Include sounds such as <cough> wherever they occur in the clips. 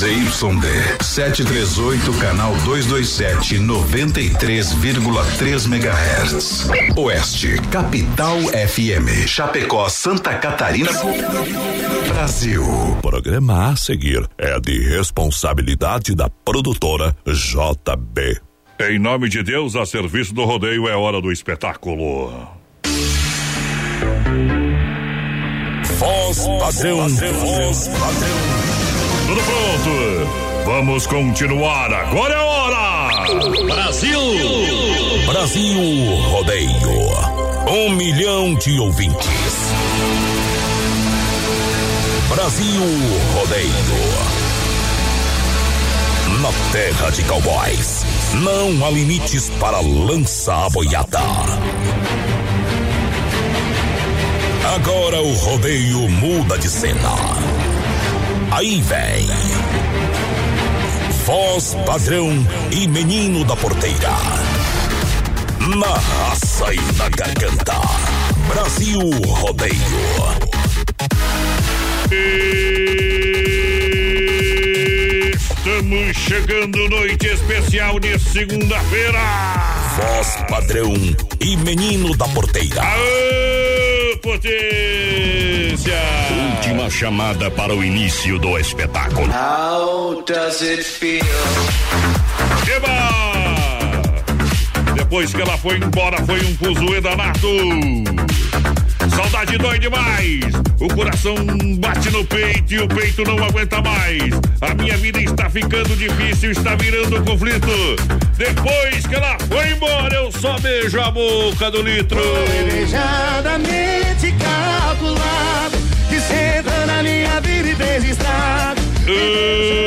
ZYD 738, canal 227, 93,3 MHz. Oeste, Capital FM. Chapecó, Santa Catarina. Brasil. O programa a seguir é de responsabilidade da produtora JB. Em nome de Deus, a serviço do rodeio é hora do espetáculo. Voz padrão, voz padrão. Tudo pronto. Vamos continuar. Agora é hora. Brasil. Brasil Rodeio. Um milhão de ouvintes. Brasil Rodeio. Na terra de cowboys, não há limites para lança a boiada. Agora o rodeio muda de cena. Aí vem. Voz padrão e menino da porteira. Na raça e na garganta. Brasil Rodeio. Estamos chegando noite especial de segunda-feira. Voz padrão e menino da porteira. Aê, potência! Última chamada para o início do espetáculo. How does it feel? Eba! Depois que ela foi embora, foi um fuzuê danado. Saudade dói demais. O coração bate no peito e o peito não aguenta mais. A minha vida está ficando difícil, está virando conflito. Depois que ela foi embora, eu só beijo a boca do litro. Planejadamente calculado Que senta na minha vida e fez estrago Uh,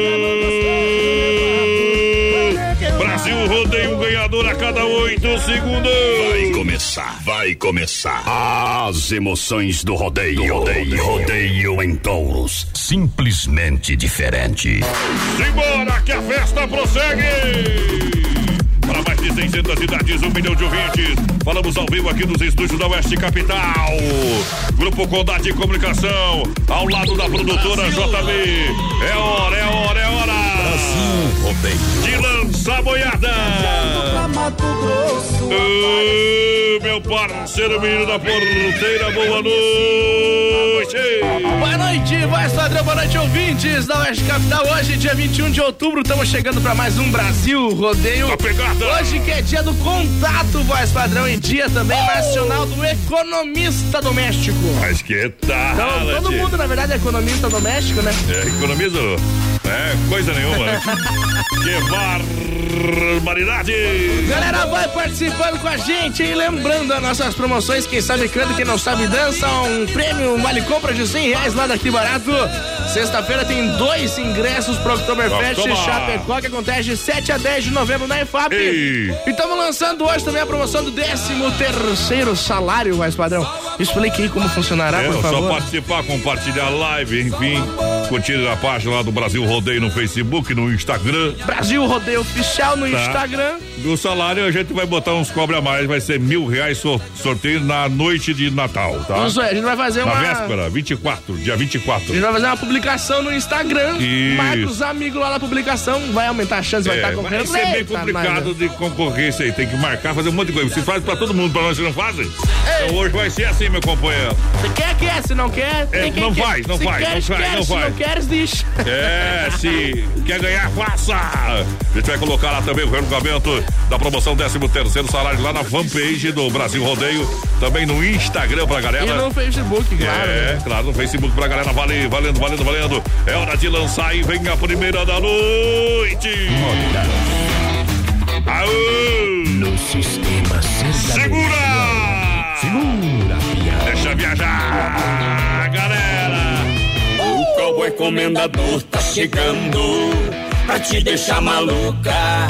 Brasil rodeia um ganhador a cada oito segundos. Vai começar, vai começar. As emoções do rodeio. rodeio, rodeio em touros. Simplesmente diferente. Simbora que a festa prossegue! Para mais de 600 cidades, um milhão de ouvintes. Falamos ao vivo aqui nos estúdios da Oeste Capital. Grupo Condade de Comunicação, ao lado da produtora JB. É hora, é hora, é hora! Brasil rodeio. De lança a boiada! Ô, meu parceiro menino da porteira, boa noite! Boa noite, voz padrão, boa noite, ouvintes da Oeste Capital. Hoje, dia 21 de outubro, estamos chegando para mais um Brasil Rodeio. Tá pegada! Hoje que é dia do contato, voz padrão, e dia também nacional do economista doméstico. Mas que tal? Então, todo mundo, na verdade, é economista doméstico, né? É, economizo. É, coisa nenhuma. <laughs> que barbaridade! Galera, vai participando com a gente e lembrando as nossas promoções. Quem sabe canta, quem não sabe dança. Um prêmio, um vale compra de 100 reais lá daqui barato. Sexta-feira tem dois ingressos pro Oktoberfest. Chapecó, que acontece de 7 a 10 de novembro na EFAP. Ei. E estamos lançando hoje também a promoção do 13 terceiro salário, mais padrão. Explique aí como funcionará, É, por só favor. participar, compartilhar a live, enfim. Curtir a página lá do Brasil Rodeio no Facebook, no Instagram. Brasil Rodeio Oficial no Tá. Instagram. Do salário a gente vai botar uns cobre a mais, vai ser mil reais sor- sorteio na noite de Natal, tá? Isso aí, a gente vai fazer Na uma. véspera, 24, dia 24. A gente vai fazer uma publicação no Instagram. Isso. Marca os amigos lá na publicação. Vai aumentar a chance, vai estar É, vai concorrendo. ser bem Eita, complicado de concorrer isso aí. Tem que marcar, fazer um monte de coisa. Você faz pra todo mundo, pra nós que não fazem. Então hoje vai ser assim, meu companheiro. Se quer, quer. Se não quer, É, não quer. faz, não faz, queres, não faz, não faz. não queres, deixa. É, se quer ganhar, faça! A gente vai colocar lá também o regulamento da promoção 13 terceiro salário lá na fanpage do Brasil Rodeio, também no Instagram pra galera. E no Facebook, claro. É, né? claro, no Facebook pra galera. Vale, valendo, valendo, valendo. É hora de lançar e vem a primeira da noite. Aô! No sistema. Segura! Segura. Deixa viajar! O cowboy comendador tá chegando pra te deixar maluca,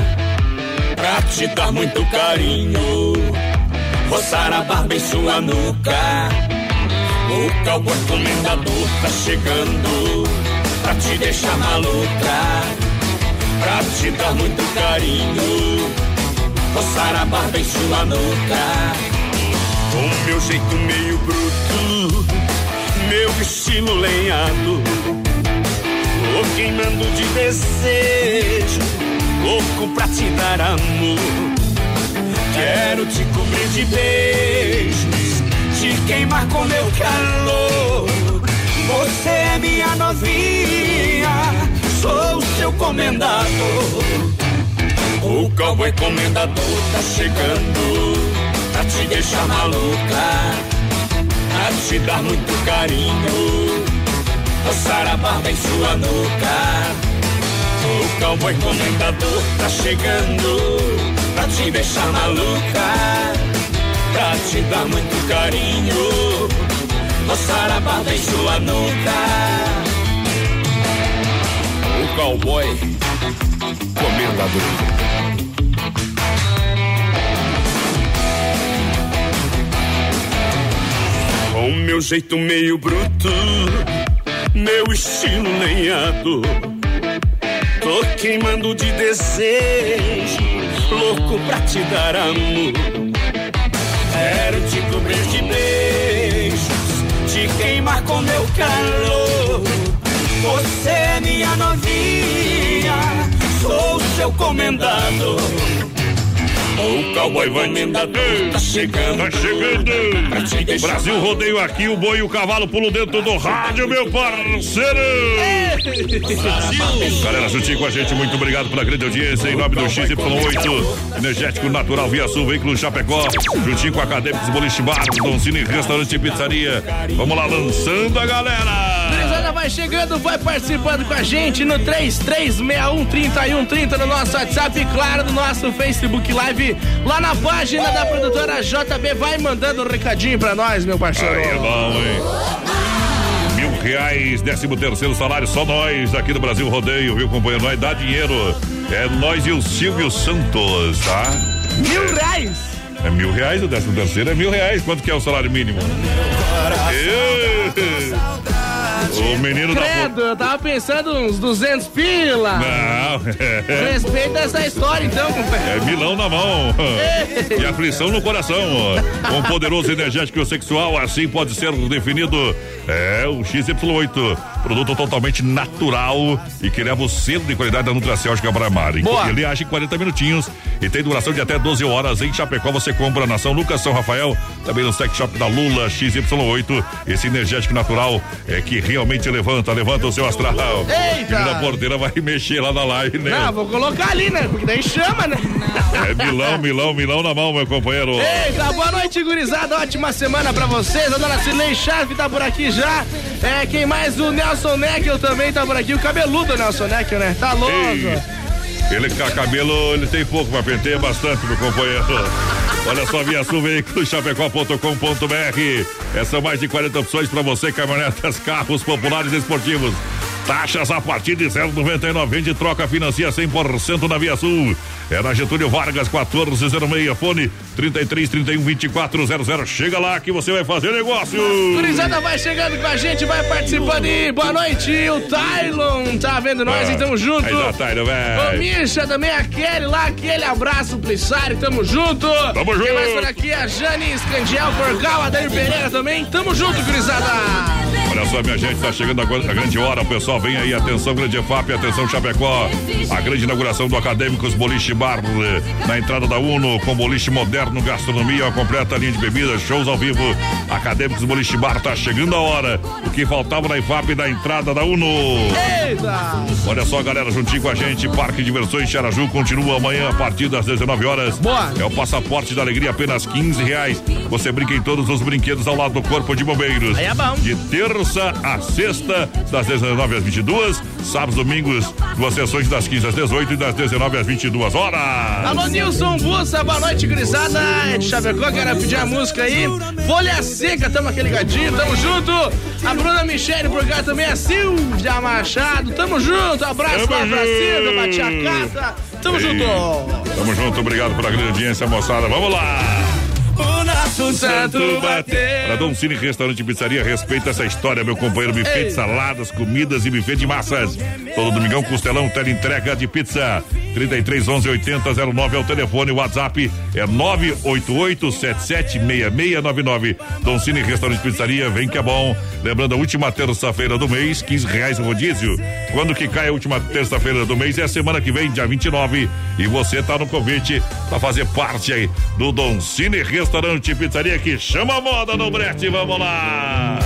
pra te dar muito carinho, roçar a barba em sua nuca. O cowboy comendador tá chegando pra te deixar maluca, pra te dar muito carinho, roçar a barba em sua nuca. Com meu jeito meio bruto meu estilo lenhado. Tô queimando de desejo, louco pra te dar amor. Quero te cobrir de beijos, te queimar com meu calor. Você é minha novinha, sou seu comendador. O cowboy comendador tá chegando pra te deixar maluca, pra te dar muito carinho, roçar a barba em sua nuca. O cowboy comendador tá chegando pra te deixar maluca, pra te dar muito carinho, roçar a barba em sua nuca. O cowboy comendador. Com meu jeito meio bruto, meu estilo lenhado. Tô queimando de desejo, louco pra te dar amor. Quero te cobrir de beijos, te queimar com meu calor. Você é minha novinha, sou seu comendador. O cowboy comendador tá chegando. Tá chegando. Brasil rodeio aqui, o boi e o cavalo pulo dentro do rádio, meu parceiro. Galera, juntinho com a gente, muito obrigado pela grande audiência. Em nome do XY8, Energético Natural Via Sul, Veículo Chapecó, juntinho com Acadêmicos Boliche Bar, Doncini Restaurante e Pizzaria. Vamos lá, lançando a galera. Vai chegando, vai participando com a gente no 33613130 no nosso WhatsApp e claro no nosso Facebook Live lá na página da produtora JB. Vai mandando um recadinho pra nós, meu parceiro. Aí é bom, hein? Mil reais, décimo terceiro salário, só nós aqui do Brasil Rodeio, viu, companheiro? Nós dá dinheiro. É nós e o Silvio Santos, tá? Mil reais! É mil reais, o décimo terceiro é mil reais. Quanto que é o salário mínimo? Ê, O menino da. Credo, eu tava pensando uns 200 pila. Não, Respeita essa história então, companheiro. É milão na mão e aflição no coração. Um poderoso energético sexual, assim pode ser definido. É o XY8, produto totalmente natural e que leva o selo de qualidade da Nutracéutica para Mar. Boa. Ele age em 40 minutinhos e tem duração de até 12 horas. Em Chapecó você compra na São Lucas, São Rafael, também no sex shop da Lula XY8. Esse energético natural é que realmente levanta, levanta o seu astral. Eita! Menina porteira vai mexer lá na live, né? Não, vou colocar ali, né? Porque daí chama, né? É milão, milão, milão na mão, meu companheiro. Eita, boa noite, gurizada. Ótima semana pra vocês. A dona Cilei Chave tá por aqui já. É, quem mais? O Nelson Neckel também tá por aqui. O cabeludo Nelson Neckel, né? Tá louco. Ei, Ele com cabelo, ele tem pouco, mas penteia bastante, meu companheiro. Olha só, Via Sul. Essas são mais de 40 opções para você, caminhonetas, carros populares e esportivos. Taxas a partir de 0,99. Vende troca, financia 100% na Via Sul. É na Getúlio Vargas, 1406. Fone 33 31 2400. Chega lá que você vai fazer negócio. Gurizada vai chegando com a gente, vai participando aí. Boa noite, o Tylon tá vendo nós e tamo junto. Aí tá, Taylor, Ô, velho. Misha, também aquele lá, aquele abraço, Plissário, tamo junto. Tamo Quem junto. mais por aqui? A Jane Escandiel, Porcal, Adair Pereira também. Tamo junto, gurizada. Olha só, minha gente, tá chegando agora a grande hora. O pessoal vem aí, atenção, grande EFAP, atenção, Chapecó. A grande inauguração do Acadêmicos Boliche Bar, eh, na entrada da Uno, com boliche moderno, gastronomia, uma completa linha de bebidas, shows ao vivo. Acadêmicos Boliche Bar, tá chegando a hora. O que faltava na EFAP da entrada da Uno. Eita! Olha só, galera, juntinho com a gente, Parque de Diversões Xaraju continua amanhã a partir das 19 horas. Boa. É o passaporte da alegria, apenas 15 reais. Você brinca em todos os brinquedos ao lado do Corpo de Bombeiros. Aí é bom. De terça a sexta, das 19 às 22. Sábados, domingos, duas sessões das 15 às 18 e das 19 às 22 horas. Alô, Nilson Bussa, boa noite, gurizada. De Chapecó, quero pedir a música aí. Folha Seca, tamo aquele gadinho, tamo junto. A Bruna Michele por cá também, a Silvia Machado, tamo junto. Abraço Tamo lá pra tia Cata. Tamo junto. Tamo junto, obrigado pela grande audiência, moçada. Vamos lá! O santo bateu. Para Dom Cine Restaurante e Pizzaria, respeita essa história, meu companheiro. Buffet de saladas, comidas e buffet de massas. Todo domingão, costelão, entrega de pizza. 33 11 80 09 é o telefone, o WhatsApp é 988 776699. Don Cine Restaurante Pizzaria, vem que é bom. Lembrando, a última terça-feira do mês, 15 reais o rodízio. Quando que cai a última terça-feira do mês? É a semana que vem, dia 29. E você tá no convite para fazer parte aí do Don Cine Restaurante Pizzaria que chama a moda no Brete. Vamos lá!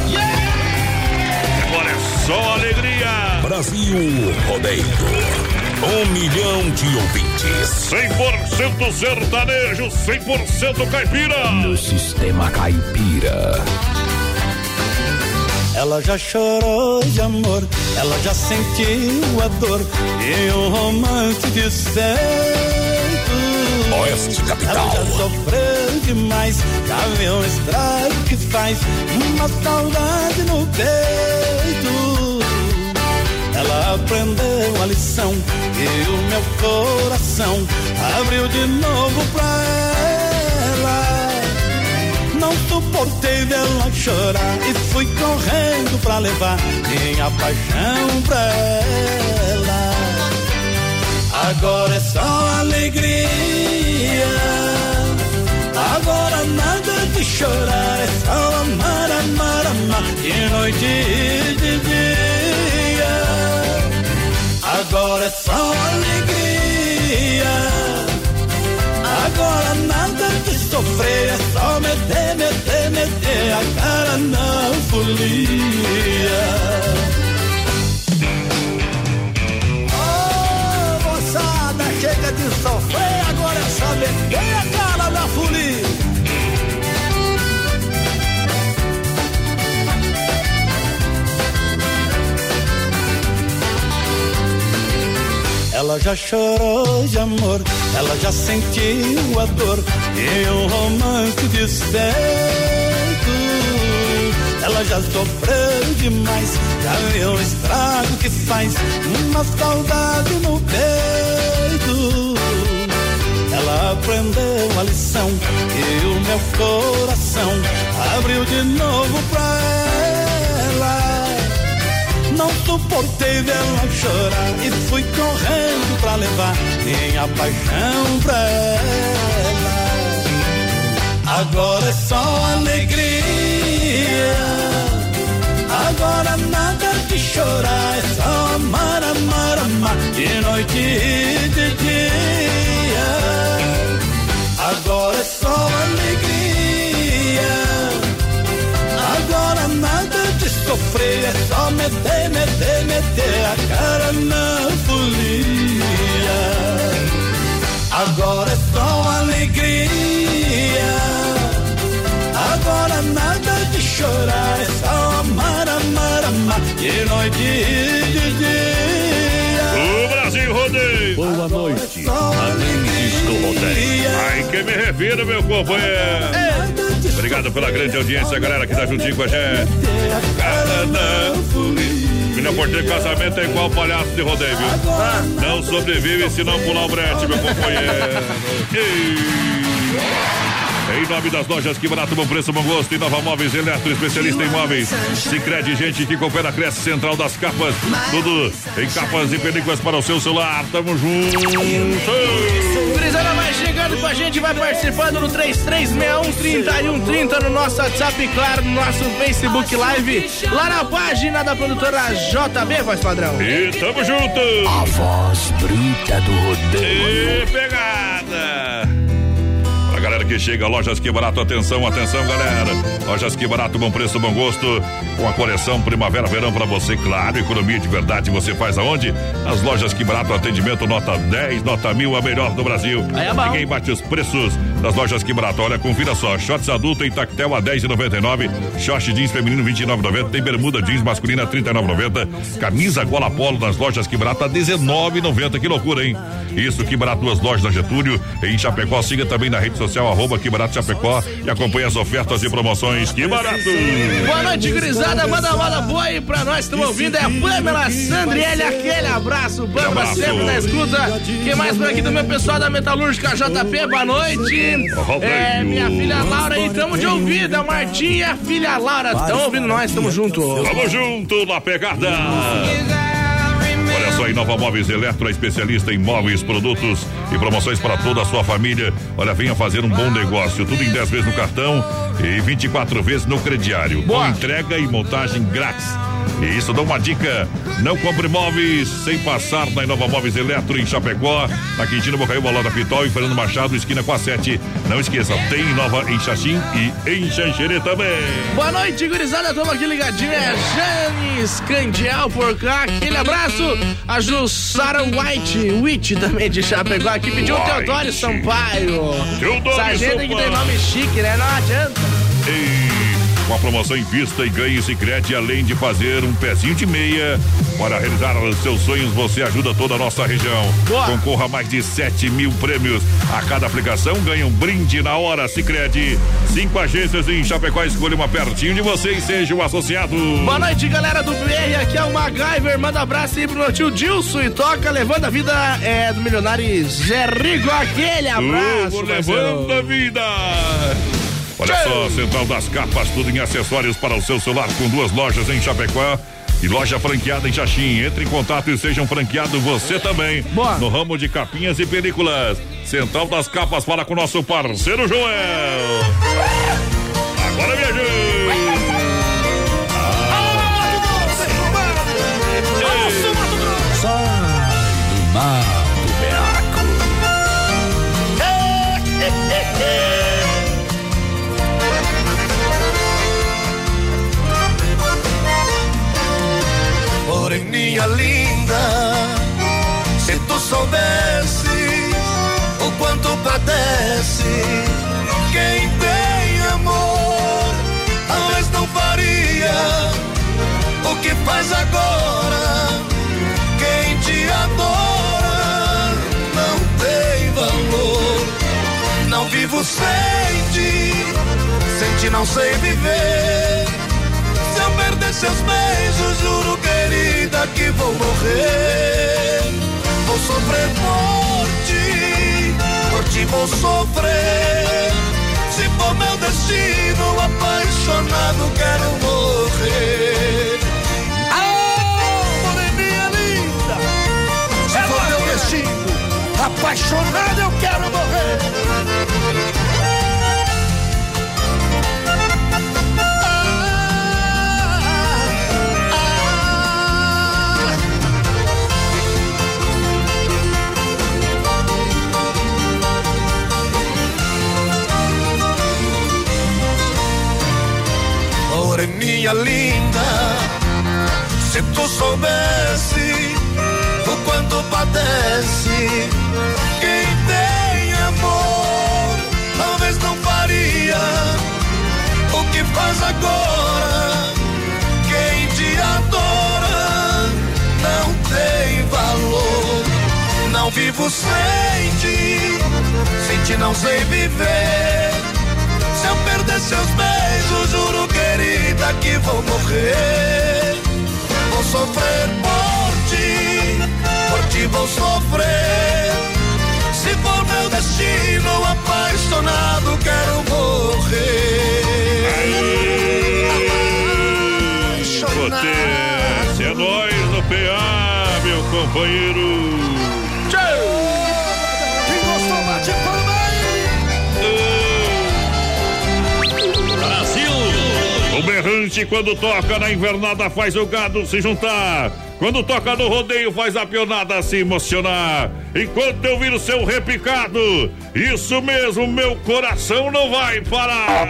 Agora é só alegria! Brasil Rodeio. Um milhão de ouvintes. 100% sertanejo, 100% caipira. No sistema caipira. Ela já chorou de amor, ela já sentiu a dor e um romance de certo. Oeste Capital. Ela já sofreu demais, viu o estrago que faz uma saudade no peito. Ela aprendeu a lição e o meu coração abriu de novo pra ela. Não suportei dela chorar e fui correndo pra levar minha paixão pra ela. Agora é só alegria. Agora nada de chorar, é só amar, amar, amar de noite e de dia. Agora é só alegria. Agora nada de sofrer, é só meter, meter, meter a cara na folia. Chega de sofrer, agora é só meter Ela já chorou de amor, ela já sentiu a dor e um romance de certo. Ela já sofreu demais, já viu o estrago que faz uma saudade no peito. Ela aprendeu a lição e o meu coração abriu de novo pra ela. Não suportei dela chorar e fui correndo pra levar minha paixão pra ela. Agora é só alegria. Agora nada de chorar, é só amar, amar, amar de noite e de dia. Agora é só alegria. Sofrer, é só meter, meter, meter a cara na folia. Agora é só alegria. Agora nada de chorar, é só amar, amar, amar de noite e de dia. O Brasil Rodeio. Boa noite. Só Amantes do rodeio. Ai, quem me refiro, meu companheiro. Obrigado pela grande audiência, galera que tá juntinho com a gente. Filho Porteiro, casamento é igual palhaço de rodeio, viu? Não sobrevive se não pular o brete, meu companheiro. Ei. Em nome das lojas Que Barato, bom preço, bom gosto. E Nova Móveis Eletro, especialista em móveis. Sicredi gente que coopera, cresce central das capas. Tudo em capas e películas para o seu celular. Tamo junto. Chegando com a gente, vai participando no 3361-3130 no nosso WhatsApp e claro, no nosso Facebook Live, lá na página da produtora JB, voz padrão. E tamo junto. A voz bruta do rodeio. E pegada. Que chega, lojas que barato, atenção, atenção, galera. Lojas que barato, bom preço, bom gosto. Com a coleção Primavera Verão pra você, claro, economia de verdade você faz aonde? As lojas que barato, atendimento nota 10, nota mil, a melhor do Brasil. É. Ninguém bate os preços das lojas que barato. Olha, confira só, shorts adulto em tactel a 10,99, short jeans feminino 29,90, tem bermuda jeans masculina 39,90, camisa gola polo nas lojas que barato a 19,90. Que loucura, hein? Isso, que barato, duas lojas na Getúlio, em Chapecó. Siga também na rede social, arroba que barato Chapecó e acompanhe as ofertas e promoções. Que barato! Boa noite, gurizada. Manda moda boa aí pra nós. Estamos ouvindo. É a Pamela Sandriele. Aquele abraço. Pamela abraço. sempre na escuta. Quem mais por aqui do meu pessoal da Metalúrgica JP? Boa noite. É, minha filha Laura aí. Tamo de ouvido. A Martinha a filha Laura. Estão ouvindo nós. Tamo junto. Tamo junto na pegada. Só, a Nova Móveis Eletro, a especialista em móveis, produtos e promoções para toda a sua família. Olha, venha fazer um bom negócio. Tudo em 10 vezes no cartão e 24 vezes no crediário. Boa. Com entrega e montagem grátis. E isso dá uma dica: não compre móveis sem passar na Inova Móveis Eletro em Chapecó, na Quintino Bocaiúva, Loda Pitol e Fernando Machado, esquina com a 7. Não esqueça, tem Inova em Xaxim e em Xanxerê também. Boa noite, gurizada. Tamo aqui ligadinho. É Janis Candial por cá. Aquele abraço. A Jussara White, Witch também de Chapecó. Aqui pediu o White. Teodoro Sampaio. Teodoro Sargento que tem Sampaio. nome chique, né? Não adianta. E com a promoção em vista e ganhe Sicredi, além de fazer um pezinho de meia para realizar os seus sonhos, você ajuda toda a nossa região. Boa. Concorra a mais de 7 mil prêmios. A cada aplicação ganha um brinde na hora Sicredi. Cinco agências em Chapecó, escolha uma pertinho de você e seja um associado. Boa noite, galera do BR. Aqui é o MacGyver. Manda abraço aí pro meu tio Dilson e toca levando a vida é, do milionário Zé Rico. Aquele abraço. Levando a vida. Olha só, Central das Capas, tudo em acessórios para o seu celular com duas lojas em Chapecó. E loja franqueada em Xaxim. Entre em contato e seja um franqueado você também. Boa. No ramo de capinhas e películas. Central das Capas fala com nosso parceiro Joel. Agora viajou. Do mato, se tu soubesse o quanto padece quem tem amor, talvez não faria o que faz agora. Quem te adora não tem valor. Não vivo sem ti, sem ti não sei viver. Se eu perder seus beijos, juro, querida, que vou morrer. Sofrer por ti, por ti vou sofrer. Se for meu destino, apaixonado, quero morrer. Ah, moreninha linda, se for meu destino, apaixonado, eu quero morrer. Moreninha linda, se tu soubesse o quanto padece quem tem amor, talvez não faria o que faz agora. Quem te adora não tem valor. Não vivo sem ti, sem ti não sei viver. Seus beijos, juro, querida, que vou morrer. Vou sofrer por ti, por ti vou sofrer. Se for meu destino, apaixonado, quero morrer. Potência, é nós no PA, meu companheiro. Berrante, quando toca na invernada, faz o gado se juntar. Quando toca no rodeio, faz a pionada se emocionar. Enquanto eu viro seu repicado, isso mesmo, meu coração não vai parar.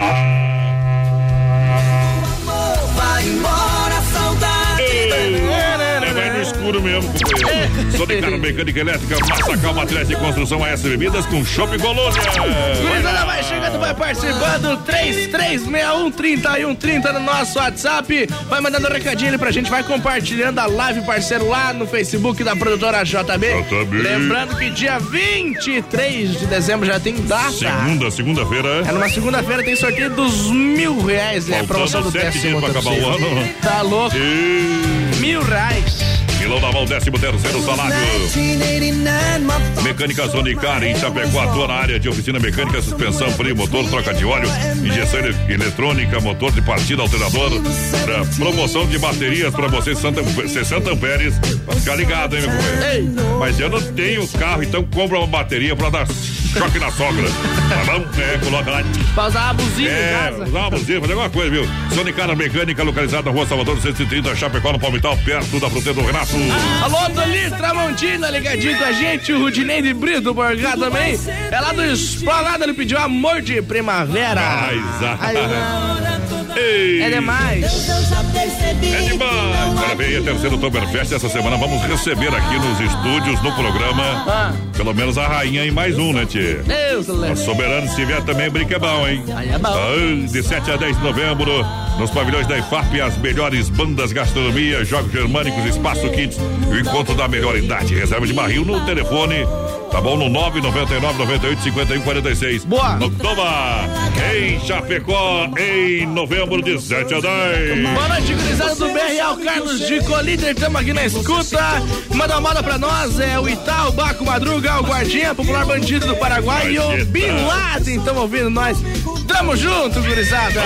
Vai embora, saudade. Vai no escuro mesmo, companheiro. Sou de carro mecânica elétrica, Massacal Materiais de Construção, AS Bebidas com Shopping Colônia. Gurizada vai chegando, vai participando. 33613130 no nosso WhatsApp. Vai mandando um recadinho ali pra gente, vai compartilhando a live, parceiro, lá no Facebook da produtora JB. JB. Lembrando que dia 23 de dezembro já tem data. Segunda, segunda-feira. É numa segunda-feira tem sorteio dos mil reais, né? Faltando Promoção do dias pra acabar o terceiro. ano. Tá louco? E... Mil reais. Leilão na mão, 13 terceiro salário. Mecânica Zonicar em Chapecó atua na área de oficina mecânica, suspensão, freio, motor, troca de óleo, injeção eletrônica, motor de partida, alternador, promoção de baterias pra você 60 amperes. Pra ficar ligado, hein, meu companheiro? Mas eu não tenho carro, então compra uma bateria pra dar choque na sogra. Tá bom? É, coloca lá. Pra usar a buzina é, usar uma buzina, fazer alguma coisa, viu? Sonicara Mecânica, localizada na rua Salvador 130, Chapecó, no Palmital, perto da fruteira do Renato. Alô, Tolis Tramontina, ligadinho com a gente. O Rudinei de Brito, por cá também. É lá do Esplanada, ele pediu amor de primavera. Ai, Ei. É demais. É demais. Para ver a terceira Oktoberfest essa semana vamos receber aqui nos estúdios, no programa, ah. pelo menos a rainha e mais um, né, Tchê? Deus, A soberano, se vier também, brinca é bom, hein? Aí é bom. Ah, de 7 a 10 de novembro, nos pavilhões da IFAP, as melhores bandas, gastronomia, jogos germânicos, espaço kits e o encontro da melhor idade. Reserva de barril no telefone Tá bom? No 999 98 51 46. Boa! No Toma! Em Chapecó, em novembro de 7 a 10. Boa noite, gurizada do BRL, Carlos de Colíder, estamos aqui na escuta. Manda uma moda pra nós, é o Itaú, Baco Madruga, o Guardinha, popular bandido do Paraguai e o Bin Laden, estão ouvindo nós. Tamo junto, gurizada.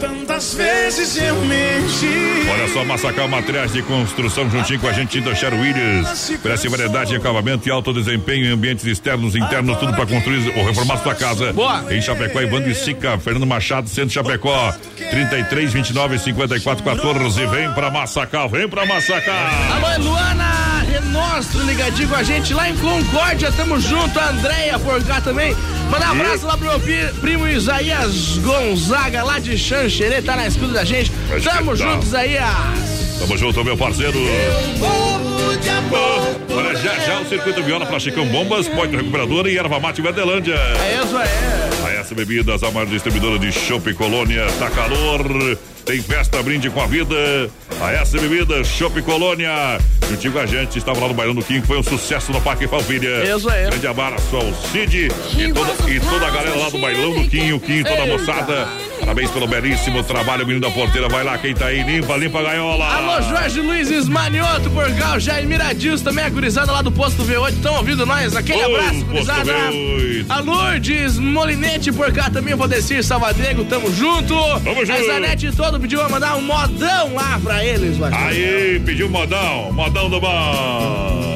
Tantas vezes eu menti. Olha só, Massacal Materiais de Construção juntinho com a gente da Sher Williams. Oferece variedade de acabamento e alto desempenho em ambientes externos e internos, tudo para construir ou reformar sua casa. Boa. Em Chapecó, Ivandro e Sica, Fernando Machado, Centro Chapecó, 33, 29, 54, 14. Vem pra Massacal, vem pra Massacal. Alô, Luana Renostro ligadinho com a gente lá em Concórdia, tamo junto. A Andréia por cá também. Manda um abraço lá pro meu primo Isaías Gonzaga, lá de Xanxerê, tá na escuta da gente. Mas Tamo tal? junto, Isaías. Tamo junto, meu parceiro. Olha, já já o circuito viola pra Chicão Bombas, Ponte Recuperadora e Erva Mate Verdelândia. É isso aí. A S Bebidas, a maior distribuidora de Chopp Colônia, tá calor, tem festa, brinde com a vida. A S Bebidas, Chopp Colônia. Juntinho com a gente, estava lá no Bailão do Kim, que foi um sucesso no Parque Falvilha. Isso aí. Grande abraço ao Cid e toda, e toda a galera lá do Bailão do Kim, o Kim, toda a moçada. Parabéns pelo belíssimo trabalho, menino da porteira. Vai lá, quem tá aí, limpa, limpa a gaiola. Alô, Jorge Luiz Esmanioto por cá, o Jair Miradils também, a gurizada lá do Posto V8, estão ouvindo nós? Aquele Ô, abraço, gurizada. V8. A Lourdes Molinete por cá também, o Valdecir Salvadrego, tamo junto. Tamo junto. A Zanete todo pediu pra mandar um modão lá pra eles, mano. Aí, pediu modão, modão do bom.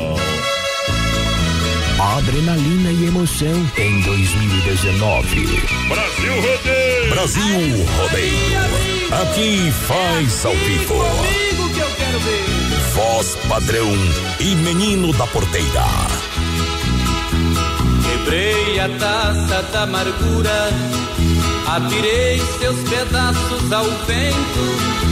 Adrenalina e emoção em 2019. Brasil Rodeio. Brasil Rodeio. Aqui faz ao vivo. Comigo que eu quero ver. Voz padrão e menino da porteira. Quebrei a taça da amargura, atirei seus pedaços ao vento,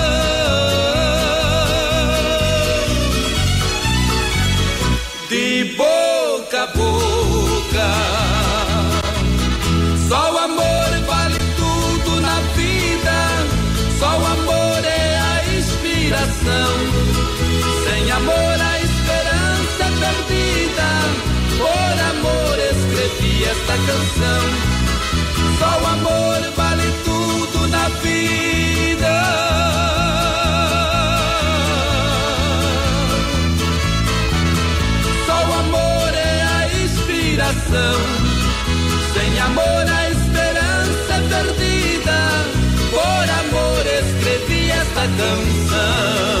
canção. Só o amor vale tudo na vida. Só o amor é a inspiração. Sem amor a esperança é perdida. Por amor escrevi esta canção.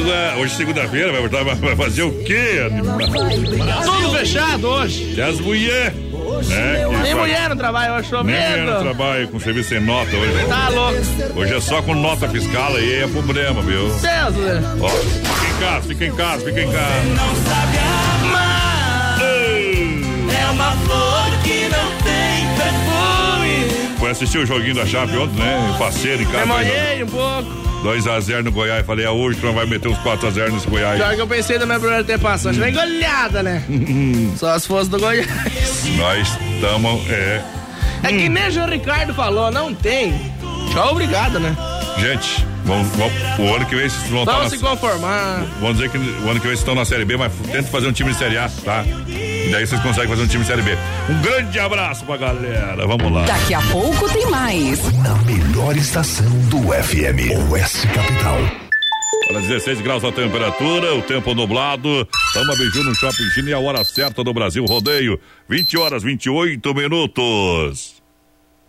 Madrugada. Hoje segunda-feira, vai, voltar, vai fazer o quê? Tudo fechado hoje. E as mulheres. Né, Nem mulher no trabalho hoje, Nem mulher no trabalho com serviço sem nota hoje. Tá louco. Hoje é só com nota fiscal aí é problema, viu? Deus, né? Ó, fica em casa, fica em casa, fica em casa. Não sabe amar. É uma flor que não tem perfume. Foi assistir o joguinho da Chape ontem, né? Parceiro em casa. Demorei um pouco. 2x0 no Goiás. Falei, que não vai meter uns 4x0 nesse Goiás. Pior que eu pensei da minha primeira. Acho que goleada, né? Só se fosse do Goiás. Nós estamos, é. É que nem o João Ricardo falou, não tem. Tchau, obrigado, né? Gente, vamos, vamos, o ano que vem vocês vão Vamos se conformar. Vamos dizer que o ano que vem vocês estão na Série B, mas tenta fazer um time de Série A, tá? E daí vocês conseguem fazer um time Série B. Um grande abraço pra galera. Vamos lá. Daqui a pouco tem mais. Na melhor estação do FM, Oeste Capital. Para 16 graus a temperatura, o tempo nublado. Tamo a Biju no Shopping China e a hora certa do Brasil Rodeio. 20 horas 28 minutos.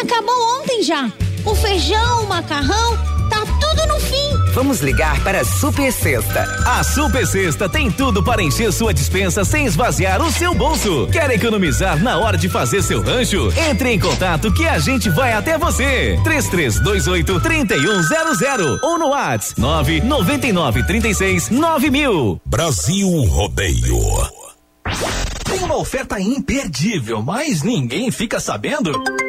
Acabou ontem já. O feijão, o macarrão, tá tudo no fim. Vamos ligar para a Super Sexta. A Super Sexta tem tudo para encher sua dispensa sem esvaziar o seu bolso. Quer economizar na hora de fazer seu rancho? Entre em contato que a gente vai até você. 3328 3100 ou no WhatsApp 999 36 9000. Brasil Rodeio. Tem uma oferta imperdível, mas ninguém fica sabendo?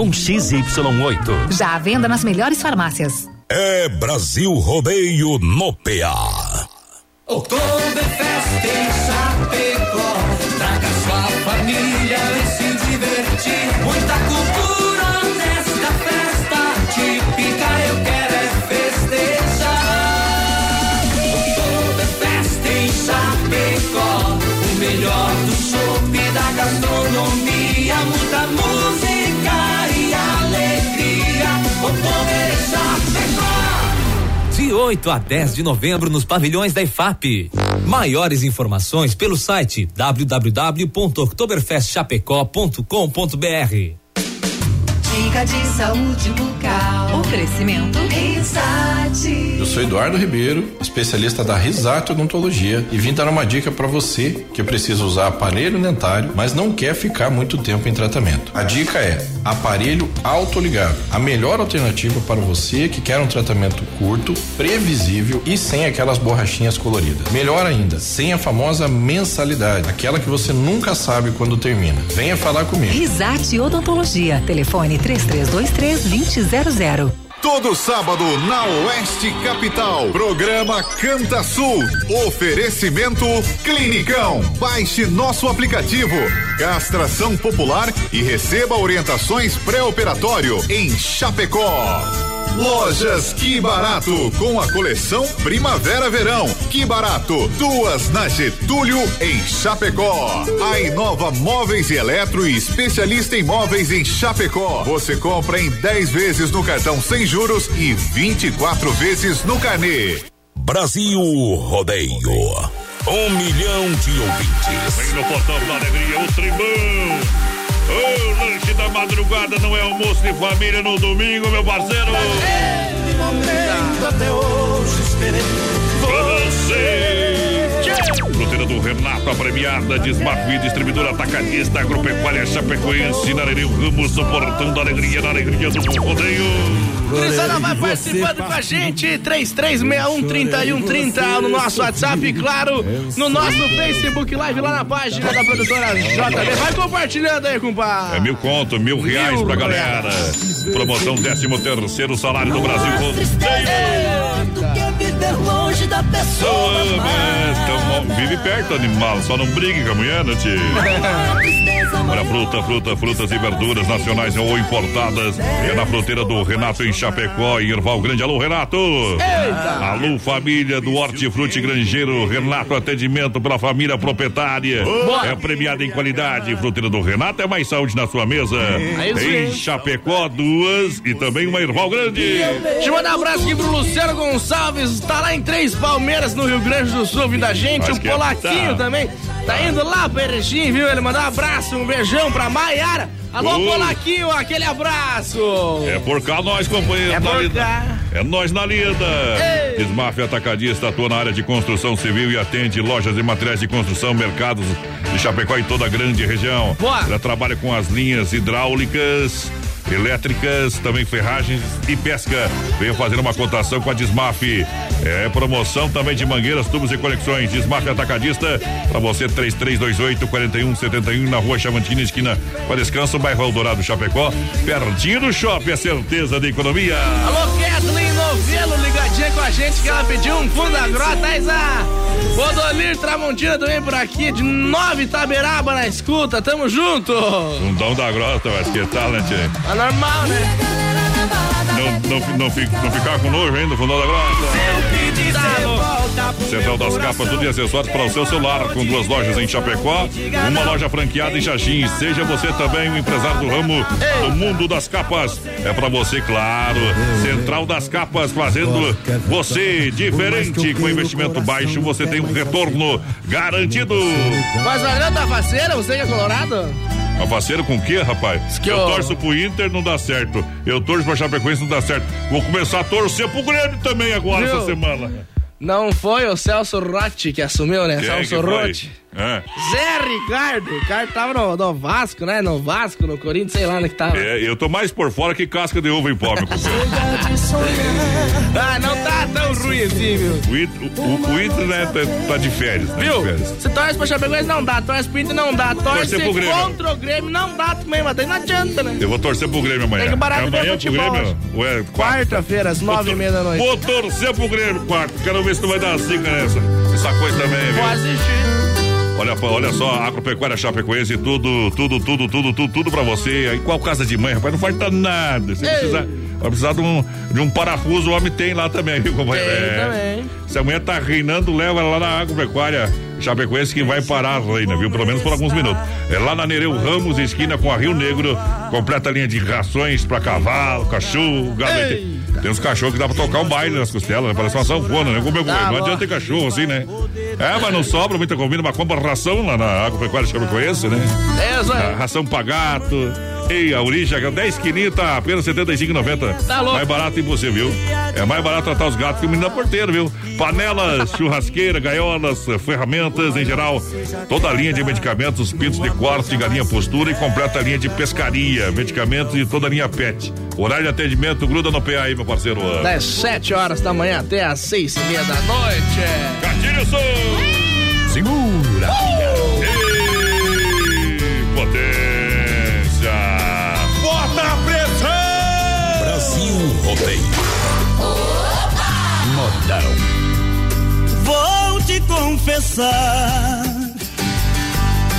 com XY8. Já à venda nas melhores farmácias. É Brasil Rodeio no PA. Outubro festa em Chapecó, traga sua família 8 a 10 de novembro nos pavilhões da IFAP. Maiores informações pelo site www.oktoberfestchapecó.com.br. Dica de saúde bucal. Oferecimento Risate. Eu sou Eduardo Ribeiro, especialista da Risate Odontologia e vim dar uma dica para você que precisa usar aparelho dentário, mas não quer ficar muito tempo em tratamento. A dica é aparelho autoligado, a melhor alternativa para você que quer um tratamento curto, previsível e sem aquelas borrachinhas coloridas. Melhor ainda, sem a famosa mensalidade, aquela que você nunca sabe quando termina. Venha falar comigo. Risate Odontologia. Telefone 3323 2000. Todo sábado na Oeste Capital. Programa Canta Sul. Oferecimento Clinicão. Baixe nosso aplicativo. Castração popular e receba orientações pré-operatório em Chapecó. Lojas Que Barato, com a coleção Primavera-Verão. Que Barato, duas na Getúlio, em Chapecó. A Inova Móveis e Eletro e especialista em móveis em Chapecó. Você compra em 10 vezes no cartão sem juros e 24 vezes no carnê. Brasil Rodeio. Um milhão de ouvintes. Vem no portão da alegria, o tribão. O lanche da madrugada não é almoço de família no domingo, meu parceiro. Naquele momento até hoje esperei você. Fruteira do Renato, a premiada de Smart distribuidora atacadista agropecuária Chapecoense, na Nereu Ramos, o portão da alegria, na alegria do rodeio. Vai participando com a gente, 33613130 no nosso WhatsApp e claro, no nosso Facebook Live lá na página da produtora JB. Vai compartilhando aí, compadre. É mil conto, mil reais Mil pra galera. Promoção 13 terceiro salário do Brasil. Rodeio. Longe da pessoa. Então, vive perto, animal. Só não brigue com a mulher, né, tio? Olha, fruta, fruta, frutas e verduras nacionais ou importadas. É na fruteira do Renato em Chapecó, em Erval Grande. Alô, Renato! Eita! Alô, família do Hortifruti Grangeiro. Renato, atendimento pela família proprietária. É premiada em qualidade. Fruteira do Renato é mais saúde na sua mesa. É isso Em. Chapecó, duas e também uma Erval Grande. Deixa eu mandar um abraço aqui pro Luciano Gonçalves, tá lá em Três Palmeiras, no Rio Grande do Sul, vindo a gente. O que Polaquinho tá. também tá indo lá pra Erechim, viu? Ele mandou um abraço, um beijão pra Maiara. Alô, Oi. Polaquinho, aquele abraço. É por cá nós, companheiro. É por lida. cá. É nós na lida. Desmafia Atacadista atua na área de construção civil e atende lojas e materiais de construção, mercados de Chapecó e toda a grande região. Boa. Ela trabalha com as linhas hidráulicas. Elétricas, também ferragens e pesca. Venha fazer uma cotação com a Desmaf. É promoção também de mangueiras, tubos e conexões. Desmaf Atacadista, para você 3328 4171 na rua Chavantina, esquina com a descanso, bairro Eldorado Chapecó. Pertinho do shopping, é certeza de economia. Alô, Kathleen Novelo, ligadinha com a gente, que ela pediu um fundo da grota, aí Zá. Odolir Tramontina também por aqui, de Nova Itaberaba na escuta, tamo junto. Fundão da grota, mas que tal, né, tchê? Tá normal, né? Não, não, não, não ficar com nojo ainda, fundão da grota. Central das Capas, tudo e acessórios para o seu celular, com duas lojas em Chapecó, uma loja franqueada em Xaxim. Seja você também um empresário do ramo do mundo das capas. É para você, claro. Central das Capas, fazendo você diferente. Com investimento baixo, você tem um retorno garantido. Mas a grande faceira, você que é colorado? Alfaceiro com o quê, rapaz? que eu eu- torço pro Inter, não dá certo. Eu torço pra Chapecoense, não dá certo. Vou começar a torcer pro Grêmio também agora, Viu? essa semana. Não foi o Celso Rotti que assumiu, né? Quem Celso que foi? Rotti. É. Zé Ricardo. O Ricardo tava no, no Vasco, né? No Vasco, no Corinthians, sei lá onde que tava. É, eu tô mais por fora que casca de uva em pó, meu. Ah, não tá tão ruim assim, viu? O Inter, o, o Inter né, tá, tá de férias, né? Viu? De férias. Se torce pra Chapecoense, não dá. Torce pro Inter, não dá. Torce Grêmio. contra o Grêmio, não dá também, mas não adianta, né? Eu vou torcer pro Grêmio amanhã. Tem que parar é amanhã pro futebol. Grêmio? Ué, Quarta-feira, às nove e meia da noite. Vou torcer pro Grêmio quarto. Quero ver se não vai dar zica nessa. Essa coisa também, viu? Vou assistir. Olha, olha só, Agropecuária Chapecoense, tudo, tudo, tudo, tudo, tudo, tudo pra você. Qual casa de mãe, rapaz? Não falta nada. Se Ei. Vai precisar de um, de um parafuso, o homem tem lá também, viu, companheiro? Tem É. também. Se a mulher tá reinando, leva ela lá na Agropecuária. Chapecoense que vai parar ainda, viu? Pelo menos por alguns minutos. É lá na Nereu Ramos, esquina com a Rio Negro, completa linha de rações pra cavalo, cachorro, gado. Tem, uns cachorros que dá pra tocar um baile nas costelas, né? Parece uma sanfona, né? Como eu, Tá não adianta ter cachorro assim, né? É, mas não sobra muita comida, mas compra ração lá na Agropecuária Chapecoense, né? É, ração pra gato. Ei, a origem, 10 quilinhos tá apenas R$ 75,90. Tá louco. Mais barato impossível, viu? É mais barato tratar os gatos que o menino da porteira, viu? Panelas, <laughs> churrasqueira, gaiolas, ferramentas em geral. Toda a linha de medicamentos, pintos de corte, galinha postura e completa a linha de pescaria, medicamentos e toda a linha pet. Horário de atendimento, gruda no PA aí, meu parceiro. Das 7 horas da manhã até as 6 e meia da noite. Gatilho Sul! Segura! E potência! Rodeio. Modão. Vou te confessar.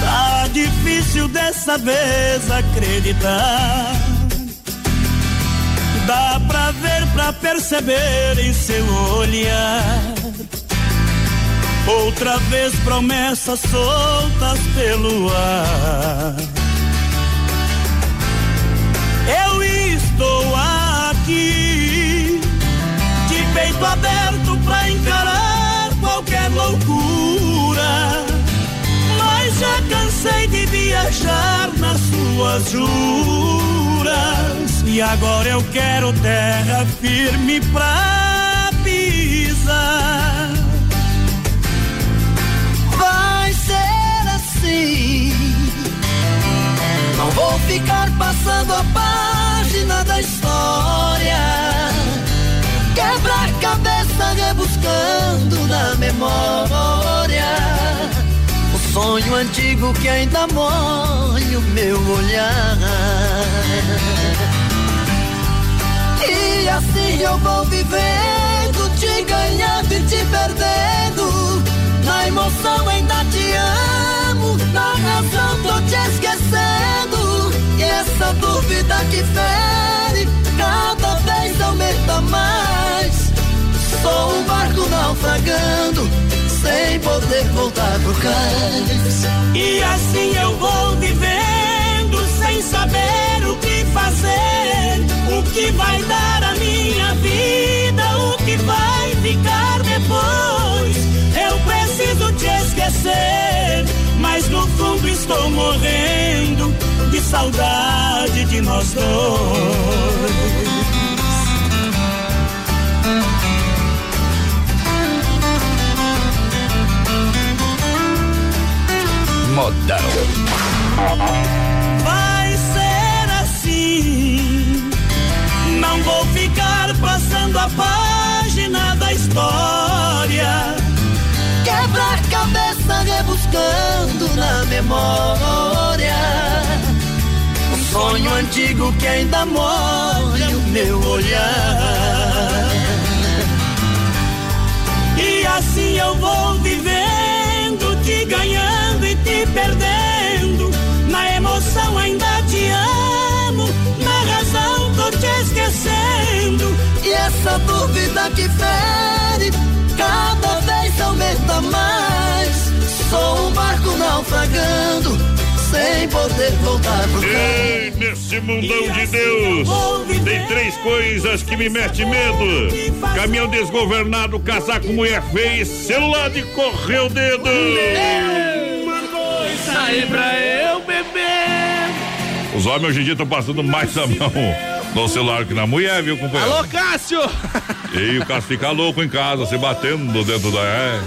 Tá difícil dessa vez acreditar. Dá pra ver, pra perceber em seu olhar. Outra vez promessas soltas pelo ar. Eu estou aqui peito aberto pra encarar qualquer loucura. Mas já cansei de viajar nas suas juras. E agora eu quero terra firme pra pisar. Vai ser assim. Não vou ficar passando a página da história. Quebra-cabeça rebuscando na memória. O sonho antigo que ainda molha o meu olhar. E assim eu vou vivendo, te ganhando e te perdendo. Na emoção ainda te amo, na razão tô te esquecendo. E essa dúvida que fere, Sou um barco naufragando, sem poder voltar pro cais. E assim eu vou vivendo sem saber o que fazer, o que vai dar a minha vida, o que vai ficar depois. Eu preciso te esquecer, mas no fundo estou morrendo de saudade de nós dois. Modão. Vai ser assim. Não vou ficar passando a página da história. Quebra-cabeça rebuscando na memória. Um sonho antigo que ainda molha o meu olhar. E assim eu vou vivendo, perdendo. Na emoção ainda te amo, na razão tô te esquecendo. E essa dúvida que fere, cada vez aumenta mais. Sou um barco naufragando, sem poder voltar pro Ei, nesse mundão de Deus, tem três coisas que me metem medo: caminhão desgovernado, casar com mulher feia e celular de correr o dedo. Sai pra eu beber. Os homens hoje em dia estão passando mais a mão no celular que na mulher, viu, companheiro? Alô, Cássio! E o Cássio fica louco em casa, se batendo dentro da. É.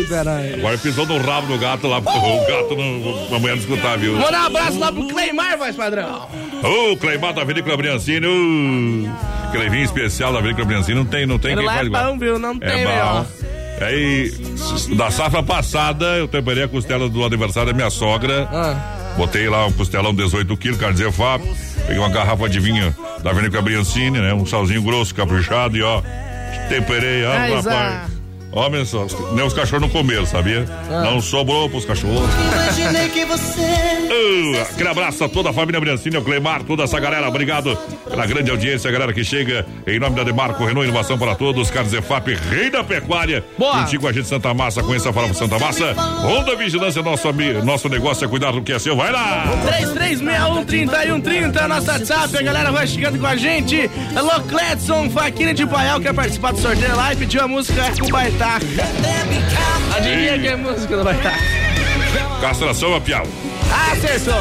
Eita, nós. Agora pisou no rabo do gato lá, o gato não, a mulher não escutar, viu? Mandar um abraço lá pro Cleimar, voz padrão. Ô, Cleimar da Vinícola Briancini, ô. Cleivinho especial da Vinícola Briancini, não tem, não tem Ele quem lá faz é bom, viu? Não tem, É bom. meu. Aí, da safra passada, eu temperei a costela do aniversário da minha sogra. Ah. Botei lá um costelão 18 quilos, carne de Fábio. Peguei uma garrafa de vinho da Vinícola Briancini, né? Um salzinho grosso, caprichado e ó. Temperei, ó, Mas, rapaz. ah. Homem só, nem os cachorros não comeram, sabia? Ah. Não sobrou pros cachorros. Imaginei que você. <laughs> Uh, aquele abraço a toda a família Briancini, ao Clemar, toda essa galera. Obrigado pela grande audiência, a galera que chega. Em nome da Demarco Renault Inovação para Todos, Carlos Efap, Rei da Pecuária. Boa. Com a gente Santa Massa, conheça a Farofa Santa Massa. Onda Vigilância, nosso, nosso negócio é cuidar do que é seu. Vai lá! 3361-3130, nosso WhatsApp, a galera vai chegando com a gente. Alô, Cledson, Faquinha de Paial, quer participar do sorteio lá e pediu a música com o Baitaca. Adivinha que é a música do Baitaca? Castração a piau. Ah, acertou.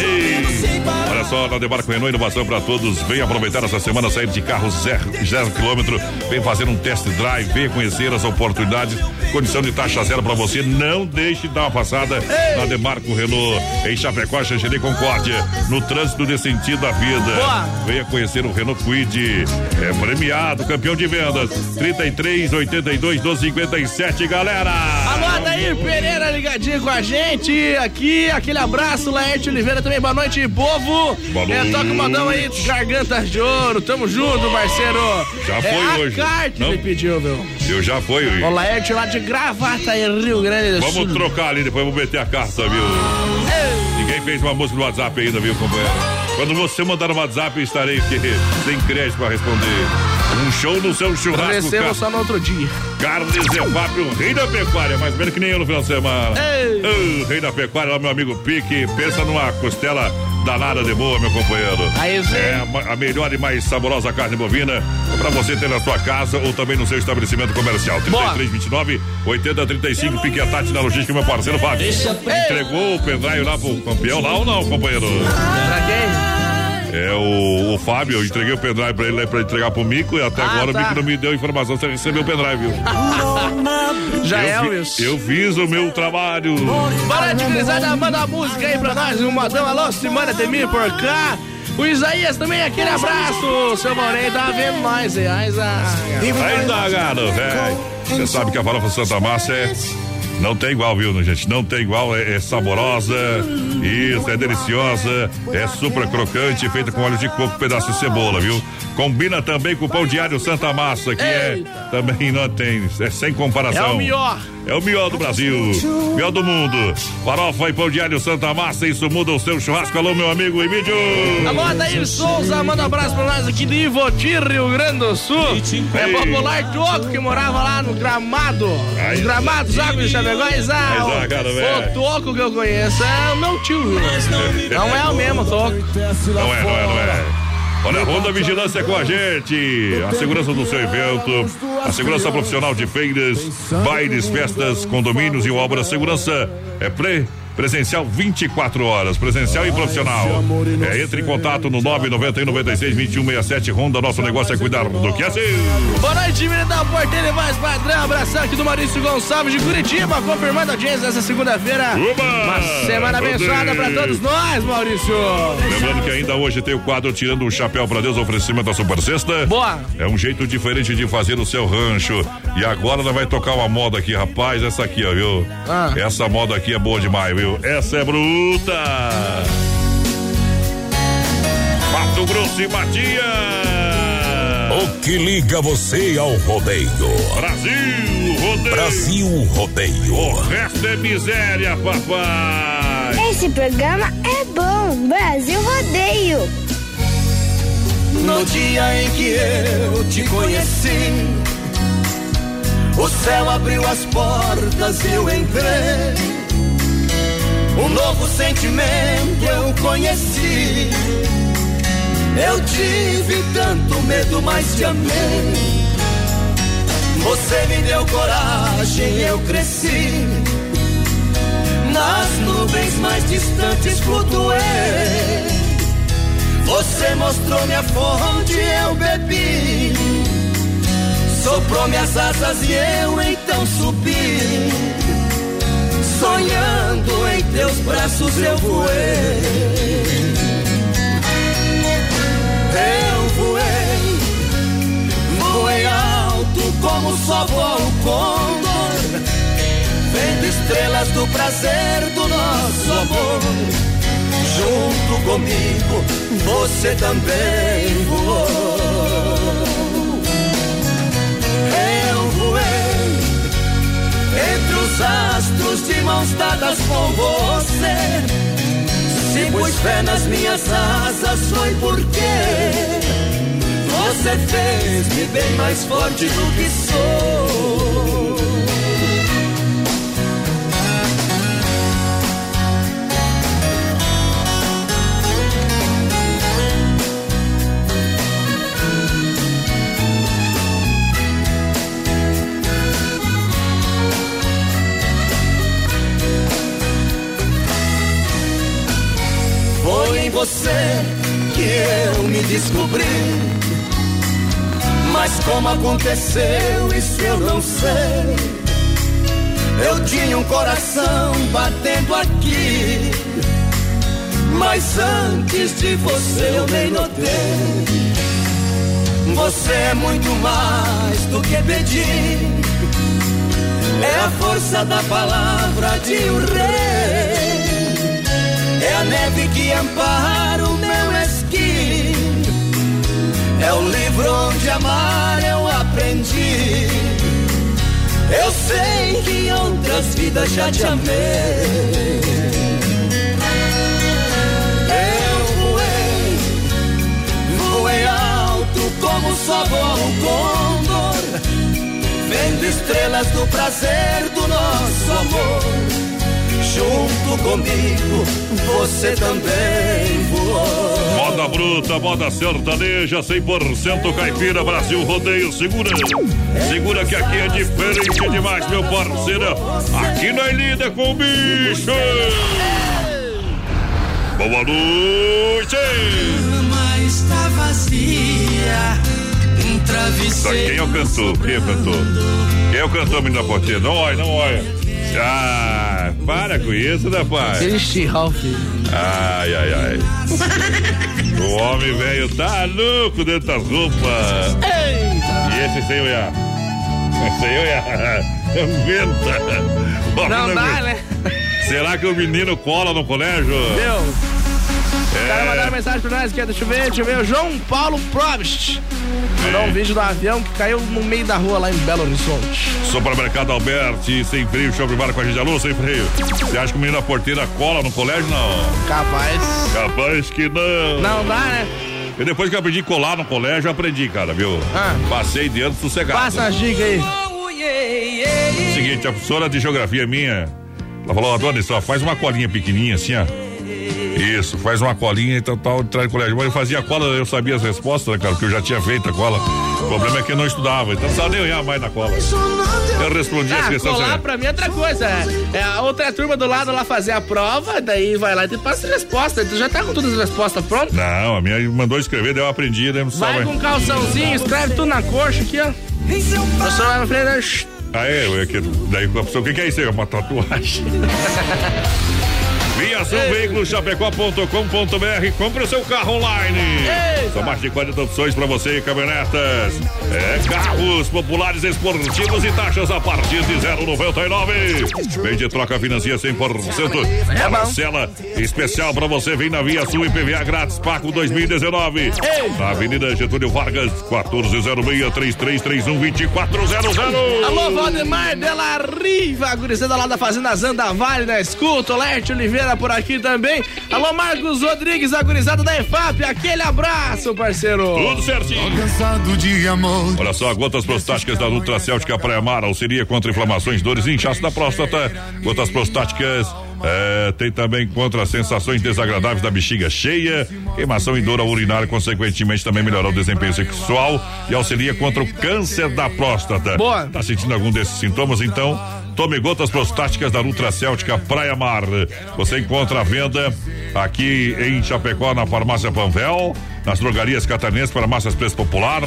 E, olha só, na Demarco Renault Inovação para Todos. Vem aproveitar essa semana, sair de carro zero, zero quilômetro. Vem fazer um test drive, venha conhecer as oportunidades. Condição de taxa zero para você. Não deixe de dar uma passada na Demarco Renault. Em Chapecó, Xanxerê Concórdia. No trânsito de sentido da vida. Boa. Venha conhecer o Renault Quid. É premiado, campeão de vendas. 33 82 12 57, galera. Alô, Adair Pereira ligadinho com a gente aqui. Aquele abraço, Laerte Oliveira também. Boa noite, povo. Boa É, noite. toca o modão aí, Gargantas de Ouro. Tamo junto, parceiro. Já é foi a hoje. Carte Não. ele pediu, meu. Eu já fui. O Laerte lá de Gravata, em Rio Grande do Sul. Vamos trocar ali, depois vou meter a carta, viu? Ninguém fez uma música no WhatsApp ainda, viu, companheiro? Quando você mandar no WhatsApp, eu estarei aqui, sem crédito pra responder. Um show no seu churrasco. Recebo Car- só no outro dia. Carlos Zefap, o rei da pecuária, mais menos que nem eu no final de semana. Ei. Rei da pecuária, lá meu amigo Pique, pensa numa costela danada de boa, meu companheiro. Aí sim. É a melhor e mais saborosa carne bovina pra você ter na sua casa ou também no seu estabelecimento comercial. 3329 8035 Pique a Tati na logística, meu parceiro Fábio. Entregou o pendrive lá pro campeão lá ou não, companheiro? Pra quem? É o, o Fábio, eu entreguei o pendrive pra ele pra entregar pro Mico e até Ah, agora tá. o Mico não me deu informação se recebeu o pendrive, viu? Já eu é, Wilson. Eu fiz o meu trabalho. Bora de gurizada, manda a música aí pra nós, um modão. Alô, Simana Temir por cá. O Isaías também, aquele abraço. Seu Morei tá vendo nós, hein? Ai, Zaga. Aí tá, garoto, velho. Você sabe que a farofa Santa Massa é. Não tem igual, viu, gente? Não tem igual, é, é saborosa, isso, é deliciosa, é super crocante, feita com óleo de coco, pedaço de cebola, viu? Combina também com o pão diário Santa Massa, que é também não tem, é sem comparação. É o melhor. É o melhor do Brasil, melhor do mundo. Farofa e pão diário Santa Massa, isso muda o seu churrasco. Alô, meu amigo Emílio. Alô, Adair Souza, manda um abraço pra nós aqui de Ivoti, Rio Grande do Sul. É popular Toco que morava lá no Gramado. Os Gramados, sabe, de Chapecó. Ai, Zaga, velho. O Toco que eu conheço é o meu tio? Não é o mesmo Toco. Não é, não é, não é. Olha, a Ronda Vigilância com a gente. A segurança do seu evento, a segurança profissional de feiras, bailes, festas, condomínios e obras. Segurança é pre presencial 24 horas, presencial e profissional. É, entre em contato no 991 96 2167 Ronda. Nosso negócio é cuidar do que é seu. Boa noite, menino da Porteira e mais padrão. Abração aqui do Maurício Gonçalves de Curitiba, confirmando a audiência dessa segunda-feira. Uma semana abençoada pra todos nós, Maurício. Lembrando que ainda hoje tem o quadro Tirando o Chapéu para Deus, oferecimento da Super Sexta. Boa. É um jeito diferente de fazer o seu rancho. E agora nós vai tocar uma moda aqui, rapaz. Essa aqui, ó, viu? Ah. Essa moda aqui é boa demais, viu? Essa é bruta. Mato Grosso e Matias. O que liga você ao rodeio? Brasil, rodeio. Brasil Rodeio. O resto é miséria, papai. Esse programa é bom. Brasil Rodeio. No dia em que eu te conheci, o céu abriu as portas e eu entrei. Um novo sentimento eu conheci. Eu tive tanto medo, mas te amei. Você me deu coragem, eu cresci. Nas nuvens mais distantes flutuei. Você mostrou minha fonte, eu bebi. Soprou minhas asas e eu então subi. Sonhando em teus braços eu voei. Eu voei, voei alto como só voa o condor. Vendo estrelas do prazer do nosso amor. Junto comigo, você também voou. Entre os astros de mãos dadas com você. Se pus fé nas minhas asas, foi porque você fez-me bem mais forte do que sou. Foi em você que eu me descobri. Mas como aconteceu, isso eu não sei. Eu tinha um coração batendo aqui. Mas antes de você eu nem notei. Você é muito mais do que pedir. É a força da palavra de um rei. É a neve que ampara o meu esqui. É o livro onde amar eu aprendi. Eu sei que em outras vidas já te amei. Eu voei, voei alto como só voa o condor. Vendo estrelas do prazer do nosso amor. Junto comigo, você também voou. Moda bruta, moda sertaneja, 100% caipira, Brasil Rodeio, segura. Segura que aqui é diferente demais, meu parceiro. Aqui nós lida com o bicho. Boa noite. cama está vazia. Um travesseiro. quem é o cantor? Quem é o cantor? Quem é o cantor, menina porteira? Não olha, não olha. Ah, para com isso, pai? Triste, Ralph. Ai, ai, ai. <laughs> o homem velho tá louco dentro das roupas. E esse sem olhar? Sem olhar. Venta. Não dá, né? Será que o menino cola no colégio? Meu. Os caras É. mandaram mensagem pra nós aqui, deixa eu ver, deixa eu ver. O João Paulo Probst. Mandou um vídeo do avião que caiu no meio da rua lá em Belo Horizonte. Supermercado Alberti, sem freio, shopping bar com a gente. Alô, sem freio. Você acha que o menino da porteira cola no colégio? Não. Capaz. Capaz que não. Não dá, né? E depois que eu aprendi a colar no colégio, eu aprendi, cara, viu? Ah. Passei de ano sossegado. Passa as dicas aí. Seguinte, a professora de geografia minha, ela falou, Adonis, só faz uma colinha pequenininha assim, ó. Isso, faz uma colinha e tal, tal, traz do colégio. Mas eu fazia a cola, eu sabia as respostas, cara, porque eu já tinha feito a cola. O problema é que eu não estudava, então precisava nem olhar mais na cola. Eu respondi as Ah, questões. colar assim, pra mim é outra coisa. É a outra turma do lado lá fazer a prova, daí vai lá e te passa as respostas. Tu já tá com todas as respostas prontas? Não, a minha mandou escrever, daí eu aprendi, né? Não Vai com um calçãozinho, escreve tudo na coxa aqui, ó. O professor lá na frente, né? É, eu, é daí a pessoa, o que, que é isso aí? É uma tatuagem. <laughs> Viação Veículos Chapecó.com.br Compre o seu carro online. São mais de 40 opções para você e caminhonetas. É, carros populares esportivos e taxas a partir de 0,99. Vem de troca financia 100%. É A parcela especial para você. Vem na Via Sul IPVA grátis Paco 2019. Na Avenida Getúlio Vargas, 1406-3331-2400. Alô, Valdemar Della Riva, gurizada lá da Fazenda Zanda Vale, na escuta, o Lerte Oliveira por aqui também. Alô, Marcos Rodrigues, a gurizada da EFAP, aquele abraço, parceiro. Tudo certinho. Cansado de amor. Olha só, gotas prostáticas da Nutracêutica Praia Mar auxilia contra inflamações, dores e inchaço da próstata. Gotas prostáticas é, tem também contra sensações desagradáveis da bexiga cheia, queimação e dor ao urinar, consequentemente também melhorar o desempenho sexual e auxilia contra o câncer da próstata. Boa. Tá sentindo algum desses sintomas? Então, tome gotas prostáticas da Nutracêutica Praia Mar. Você encontra a venda aqui em Chapecó, na farmácia Panvel, nas drogarias catarinenses para massas preço popular,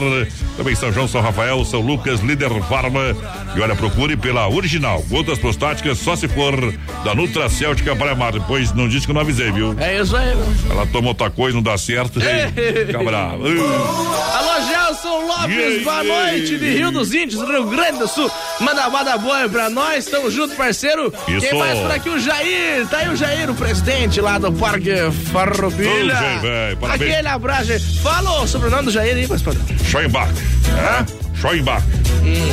também São João, São Rafael, São Lucas, Líder Farma. E olha, procure pela original. Gotas prostáticas só se for da Nutracêutica Praia Mar. Depois não disse que eu não avisei, viu? É isso aí. Ela toma outra coisa, não dá certo. Fica brava. Uh. Alô, Gelson Lopes, Yeah, boa yeah. noite de Rio dos Índios, Rio Grande do Sul. Manda bada boa pra nós, tamo junto, parceiro. Isso. Quem mais por aqui? O Jair, tá aí o Jair, o presidente lá do Parque Farroupilha. Jair. Aquele abraço. Fala o sobrenome do Jair aí, mas padrão. Schoenbach. É? Schoenbach.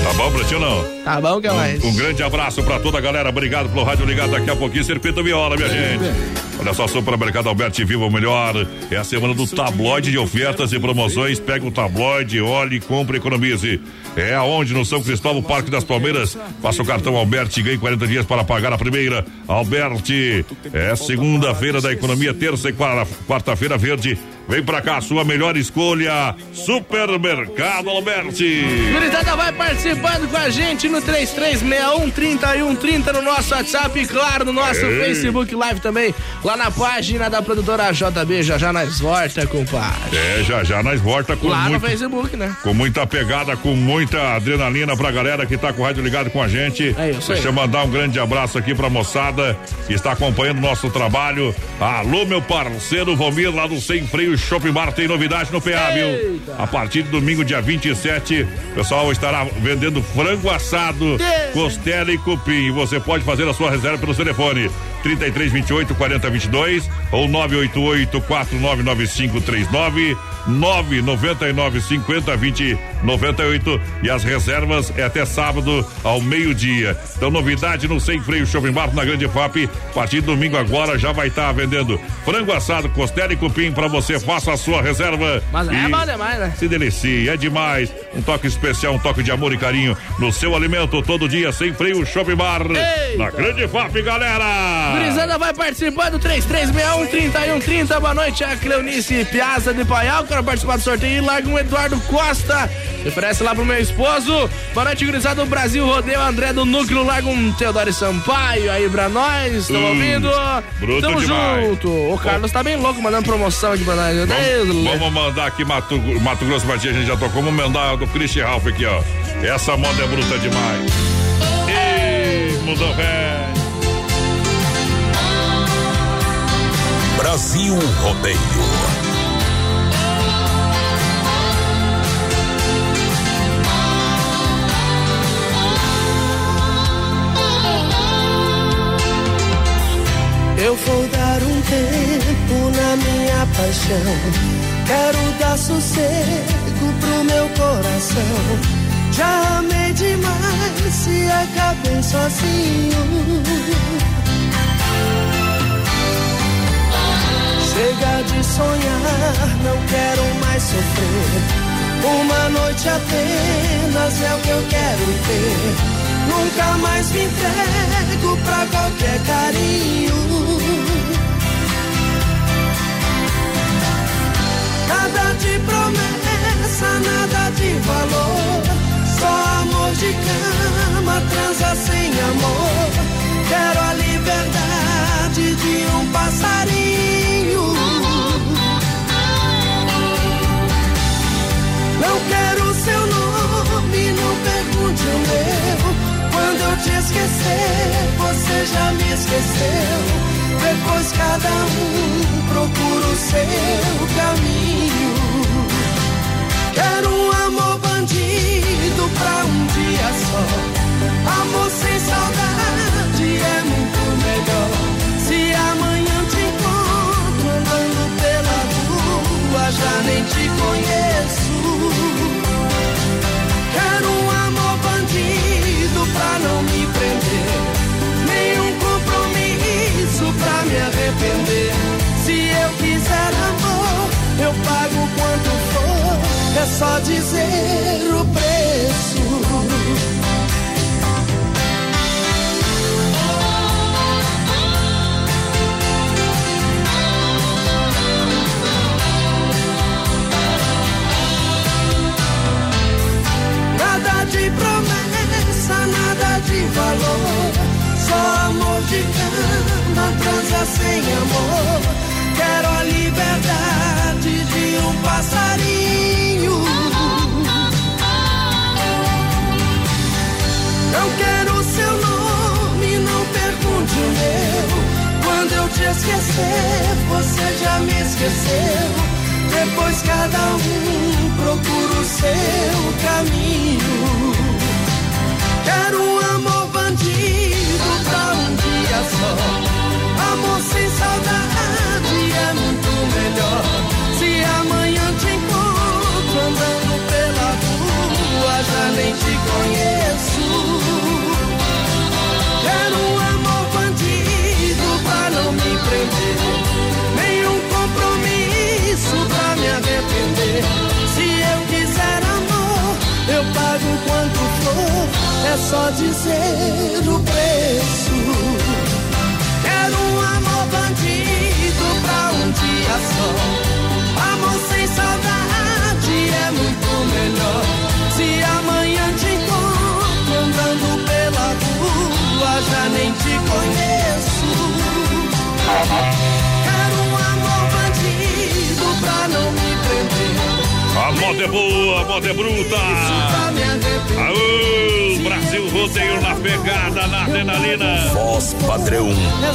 Tá bom, não? Tá bom, que mais? Um, um grande abraço pra toda a galera. Obrigado pelo rádio ligado. Daqui a pouquinho, Circuito Viola, minha gente. Olha só, Supermercado Alberti Viva o Melhor. É a semana do tabloide de ofertas e promoções. Pega o tabloide, olhe, compre, economize. É aonde? No São Cristóvão, Parque das Palmeiras. Faça o cartão Alberti e ganhe 40 dias para pagar a primeira. Alberti, é segunda-feira da economia, terça e quarta-feira verde. Vem pra cá, sua melhor escolha. Supermercado Alberti. Gurizada vai participando com a gente no 3361 3130 no nosso WhatsApp e claro, no nosso Ei. Facebook Live também, lá na página da produtora JB, já já nós volta, compadre. É, já já nós volta com Lá no muito, Facebook, né? com muita pegada, com muita adrenalina pra galera que tá com o rádio ligado com a gente. É isso aí. Deixa eu mandar um grande abraço aqui pra moçada que está acompanhando o nosso trabalho. Alô, meu parceiro Vomir, lá do Sem Freio Shopping Bar, tem novidade no PA, viu? A partir de domingo, dia 27, o pessoal estará vendendo frango assado, costela e cupim. Você pode fazer a sua reserva pelo telefone 33 28 40 22 ou 988 499539 999 50 20 98 e as reservas é até sábado ao meio-dia. Então, novidade no Sem Freio Shopping Bar na Grande FAP. A partir de domingo agora já vai estar vendendo frango assado, costela e cupim para você. Faça a sua reserva. Mas é bom demais, né? Se delicie, é demais. Um toque especial, um toque de amor e carinho no seu alimento todo dia. Sem Freio Shopping Bar na Grande FAP, galera. Gurizada vai participando, 3361 3130. Boa noite, a Cleonice Piazza de Paial. Quero participar do sorteio e larga um Eduardo Costa. Oferece lá pro meu esposo. Boa noite, gurizada do Brasil Rodeio. André do Núcleo, larga um Teodoro Sampaio aí pra nós. Estamos Hum, ouvindo? bruto Tamo demais. junto. O Carlos tá bem louco mandando promoção aqui pra nós. Vamos, vamos mandar aqui Mato, Mato Grosso pra ti, a gente já tocou. Vamos mandar do Christian Ralph aqui, ó. Essa moda é bruta demais. Ei, mudou velho. Brasil Rodeio. Eu vou dar um tempo na minha paixão. Quero dar sossego pro meu coração. Já amei demais se acabei sozinho. Chega de sonhar, não quero mais sofrer. Uma noite apenas é o que eu quero ter. Nunca mais me entrego pra qualquer carinho. Nada de promessa, nada de valor. Só amor de cama, transa sem amor. Quero a liberdade de um passarinho. Não quero seu nome, não pergunte o meu. Quando eu te esquecer, você só dizer o preço. Nada de promessa, nada de valor. Só amor de cama, transa sem amor. Quero a liberdade de um passarinho. Não quero seu nome, não pergunte o meu. Quando eu te esquecer, você já me esqueceu. Depois cada um procura o seu caminho. Quero um amor bandido pra um dia só. Amor sem saudade é muito melhor. Se amanhã te encontro andando pela rua, já Se eu quiser amor, eu pago quanto for, é só dizer o preço. Quero um amor bandido pra um dia só. Amor sem saudade é muito melhor. Se amanhã te encontro andando pela rua, já nem te conheço. Moda é boa, moda é bruta. Aô, Brasil rodeio na pegada, na adrenalina. Voz padrão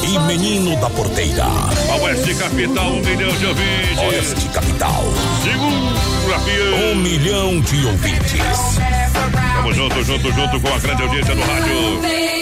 e menino da porteira. A Oeste Capital, um milhão de ouvintes. Oeste Capital. Segura, fiel. Um milhão de ouvintes. Tamo junto, junto, junto com a grande audiência do rádio.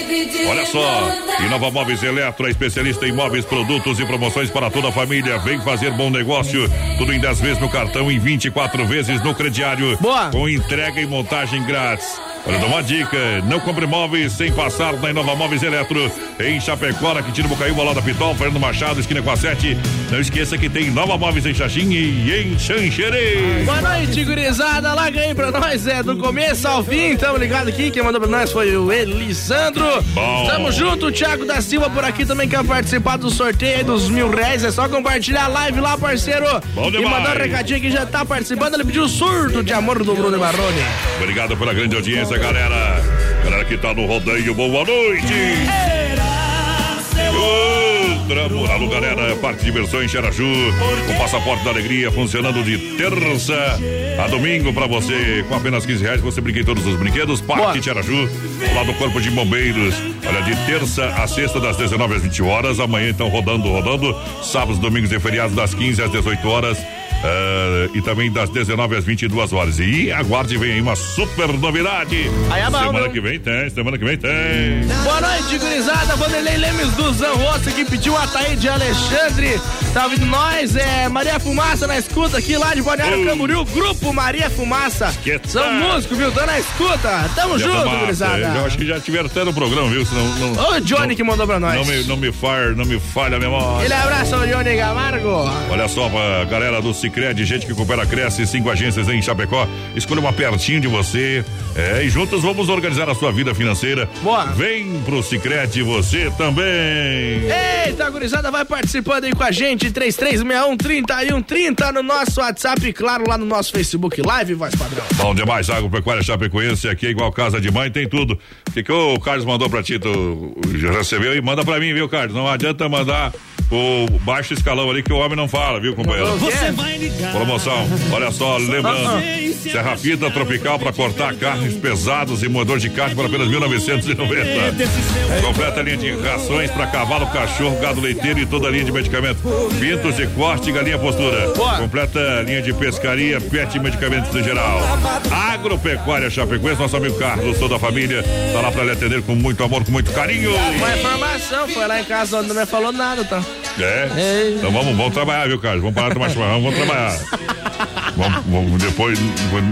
Olha só, Inova Móveis Eletro, especialista em móveis, produtos e promoções para toda a família. Vem fazer bom negócio. Tudo em 10 vezes no cartão e 24 vezes no crediário. Boa. Com entrega e montagem grátis. Olha, dá uma dica: não compre móveis sem passar na Inova Móveis Eletro. Em Chapecó, na Quintino Bocaiúva, lá da Pitol, Fernando Machado, esquina com a 7. Não esqueça que tem Nova Móveis em Xaxim e em Xanxerê. Boa noite, gurizada. Larga aí pra nós, é do começo ao fim. Tamo ligado aqui. Quem mandou pra nós foi o Elisandro. Bom. Tamo junto. O Thiago da Silva por aqui também quer participar do sorteio aí dos mil reais. É só compartilhar a live lá, parceiro. Bom e demais. mandar um recadinho que já tá participando. Ele pediu surto de amor do Bruno Baroni. Obrigado pela grande audiência, galera. Galera que tá no rodeio, boa noite. Alô, galera, Parque de Diversões Xaraju, o passaporte da alegria funcionando de terça a domingo pra você. Com apenas 15 reais você brinca em todos os brinquedos. Parque Xaraju, lá do Corpo de Bombeiros. Olha, de terça a sexta, das 19 às 20 horas. Amanhã, então, rodando, rodando. Sábados, domingos e feriados, das 15 às 18 horas. Ah, e também das 19 às 22 horas. E aguarde, vem aí uma super novidade. Aí é bom, semana viu? que vem tem, semana que vem tem. Boa noite, gurizada. Vanderlei Lemes do Zanrosso que pediu a Taíde Alexandre. Tá ouvindo nós? É Maria Fumaça na escuta aqui lá de Balneário Ô. Camboriú. Grupo Maria Fumaça. Que São músicos, viu? Tô na escuta. Tamo Já junto, gurizada. Eu acho que já tiveram até no programa, viu? Senão, não, o Johnny que mandou pra nós. não me, não me far, não me falha a memória. Ele abraça o Johnny Camargo. Olha só, pra galera do Cicred, gente que coopera, cresce, cinco agências em Chapecó. Escolha uma pertinho de você. É, e juntos vamos organizar a sua vida financeira. Boa. Vem pro Cicred você também. Eita, gurizada, vai participando aí com a gente. 3361-3130 no nosso WhatsApp e, claro, lá no nosso Facebook Live, voz padrão. Bom demais, Agropecuária Chapecoense, aqui é igual casa de mãe, tem tudo. O que, que o Carlos mandou pra ti? Tu já recebeu e manda pra mim, viu, Carlos? Não adianta mandar o baixo escalão ali que o homem não fala, viu, companheiro? Você vai ligar. Promoção, olha só, lembrando, Serra Fita Tropical para cortar carnes pesadas e moedor de carne por apenas 1990. Completa linha de rações para cavalo, cachorro, gado leiteiro e toda a linha de medicamentos. Pintos de corte e galinha postura. Completa linha de pescaria, pet e medicamentos em geral. Agropecuária Chapecoense, nosso amigo Carlos, toda a família, tá lá para lhe atender com muito amor, com muito carinho. Uma informação, foi lá em casa onde não me falou nada, tá? É. Então vamos, vamos trabalhar, viu, Carlos? Vamos parar de tomar chimarrão, vamos trabalhar. Vamos, vamos depois,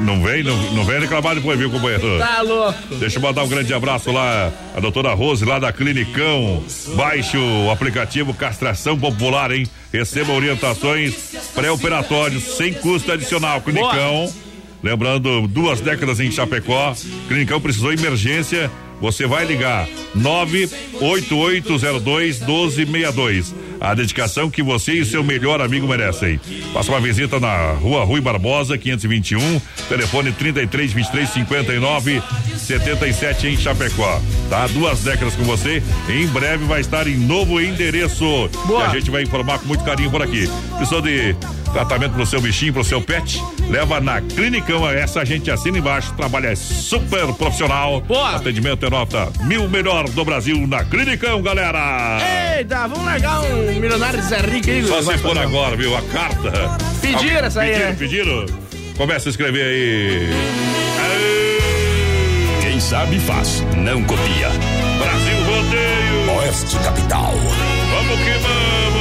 não vem, não, não vem reclamar depois, viu, companheiro? Tá louco. Deixa eu mandar um grande abraço lá, a doutora Rose, lá da Clinicão. Baixe o aplicativo Castração Popular, hein? Receba orientações pré-operatórios sem custo adicional. Clinicão. Lembrando, duas décadas em Chapecó. Clinicão precisou emergência. Você vai ligar 98802 1262. A dedicação que você e seu melhor amigo merecem. Faça uma visita na rua Rui Barbosa, 521, telefone 33 23 59 77 em Chapecó. Tá? Duas décadas com você. Em breve vai estar em novo endereço. Boa. E a gente vai informar com muito carinho por aqui. Precisou de tratamento pro seu bichinho, pro seu pet? Leva na Clinicão. Essa gente assina embaixo. Trabalho é super profissional. Boa. Atendimento é nota mil melhor do Brasil na Clinicão, galera. Eita, vamos largar um milionário de Zé Rico aí, Só se for agora, viu? A carta. Pediram essa aí, Pediram, né? pediram. Começa a escrever aí. Quem sabe faz, não copia. Brasil Rodeio. Oeste Capital. Vamos que vamos.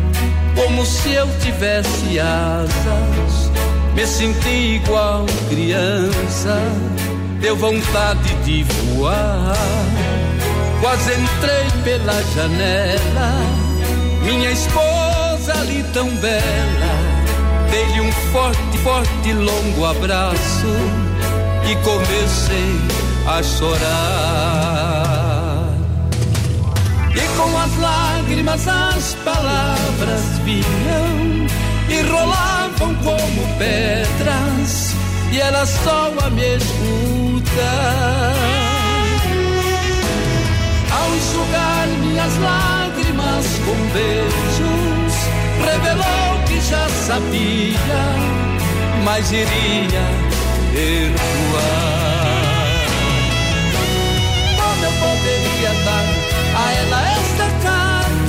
como se eu tivesse asas, me senti igual criança, deu vontade de voar. Quase entrei pela janela, minha esposa ali tão bela, dei-lhe um forte, forte, longo abraço e comecei a chorar. Com as lágrimas as palavras vinham e rolavam como pedras, e ela só a me escutar. Ao enxugar minhas lágrimas com beijos, revelou que já sabia, mas iria perdoar.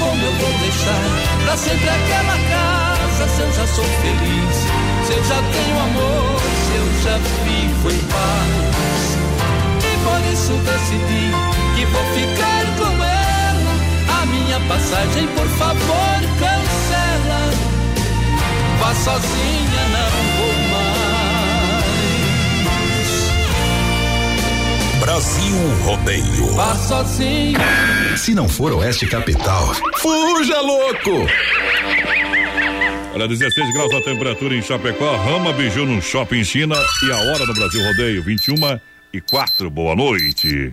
como eu vou deixar pra sempre aquela casa? Se eu já sou feliz, se eu já tenho amor, se eu já vivo em paz. E por isso decidi que vou ficar com ela. A minha passagem, por favor, cancela. Vá sozinha, não vou Brasil Rodeio. Vá sozinha. Se não for Oeste Capital, fuja louco! Olha, 16 graus a temperatura em Chapecó, Rama Biju no Shopping China e a hora no Brasil Rodeio, 21 e 4. Boa noite.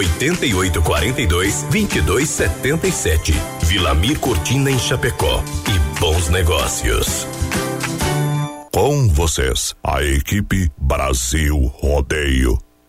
88 42 22 77. Vila Mir Cortina em Chapecó. E bons negócios. Com vocês, a equipe Brasil Rodeio.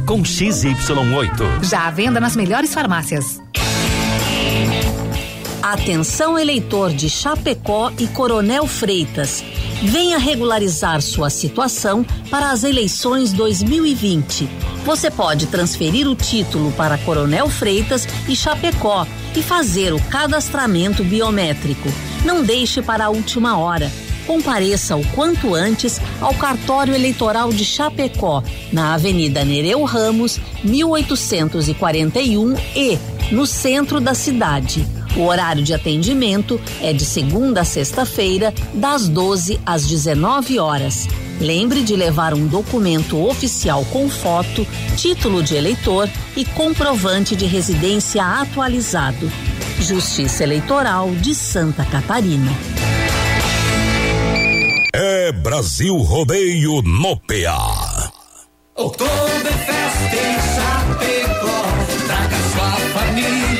com XY8. Já à venda nas melhores farmácias. Atenção eleitor de Chapecó e Coronel Freitas. Venha regularizar sua situação para as eleições 2020. Você pode transferir o título para Coronel Freitas e Chapecó e fazer o cadastramento biométrico. Não deixe para a última hora compareça o quanto antes ao cartório eleitoral de Chapecó, na Avenida Nereu Ramos, 1841 e no centro da cidade. O horário de atendimento é de segunda a sexta-feira, das 12 às 19 horas. Lembre de levar um documento oficial com foto, título de eleitor e comprovante de residência atualizado. Justiça Eleitoral de Santa Catarina. É Brasil Rodeio no PA. Oktoberfest em Chapecó. Traga sua família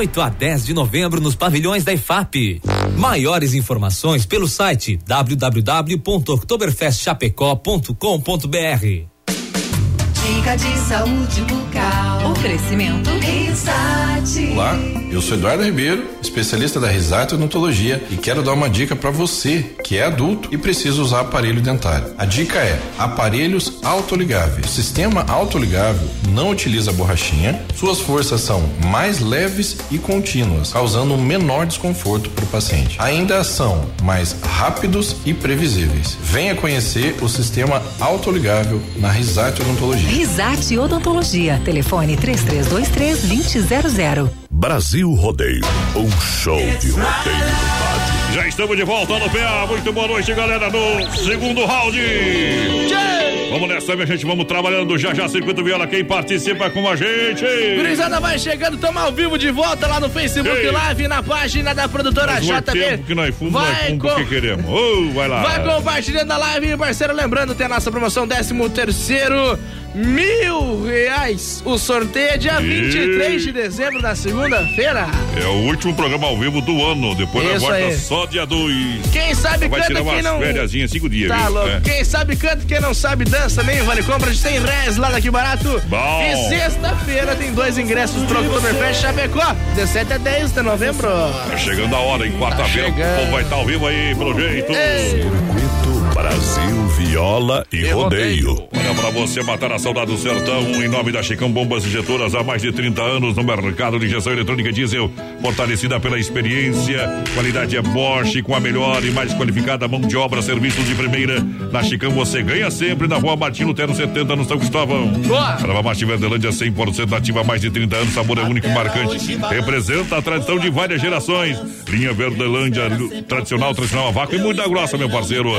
8 a 10 de novembro nos pavilhões da IFAP. Maiores informações pelo site www.oktoberfestchapecó.com.br. Dica de saúde bucal. Oferecimento Risate. Olá, eu sou Eduardo Ribeiro, especialista da Risato Odontologia e quero dar uma dica para você que é adulto e precisa usar aparelho dentário. A dica é aparelhos autoligáveis. O sistema autoligável não utiliza borrachinha, suas forças são mais leves e contínuas, causando um menor desconforto para o paciente. Ainda são mais rápidos e previsíveis. Venha conhecer o sistema autoligável na Risato Odontologia. Risate Odontologia. Telefone 3323-2000. Brasil Rodeio, um show de rodeio no rádio. Já estamos de volta no PA. Muito boa noite, galera, no segundo round. Vamos nessa, minha gente. Vamos trabalhando já já. Circuito Viola. Quem participa com a gente? Gurizada vai chegando, estamos ao vivo de volta lá no Facebook Ei. Live, na página da produtora muito JB. tempo que nós fomos, nós Vai fomos com- porque queremos. Ô, vai lá. Vai compartilhando a live, parceiro. Lembrando, tem a nossa promoção 13 terceiro mil reais. O sorteio é dia E- 23 de dezembro, na segunda-feira. É o último programa ao vivo do ano. Depois Isso volta aí. só dia 2. Quem sabe Vai canta, tirar quem não. férias, cinco dias. Tá viu? louco. É. Quem sabe canta, quem não sabe dança também. Vale compra de 100 reais lá daqui barato. Bom. E sexta-feira tem dois ingressos pro Oktoberfest Chapecó, 17 a 10 de novembro. Tá chegando a hora, em quarta-feira. Tá o povo vai estar ao vivo aí, pelo jeito. Circuito Brasil Viola e Rodeio. Olha pra você matar a saudade do sertão em nome da Chicão Bombas Injetoras há mais de 30 anos no mercado de injeção eletrônica diesel, fortalecida pela experiência, qualidade é Bosch com a melhor e mais qualificada mão de obra, serviços de primeira. Na Chicão você ganha sempre na Rua Martim Lutero 70 no São Cristóvão. Boa! Erva Mate Verdelândia 100% ativa há mais de 30 anos, sabor é único e marcante. Representa a tradição de várias gerações. Linha Verdelândia tradicional, tradicional a vácuo e muita grossa, meu parceiro.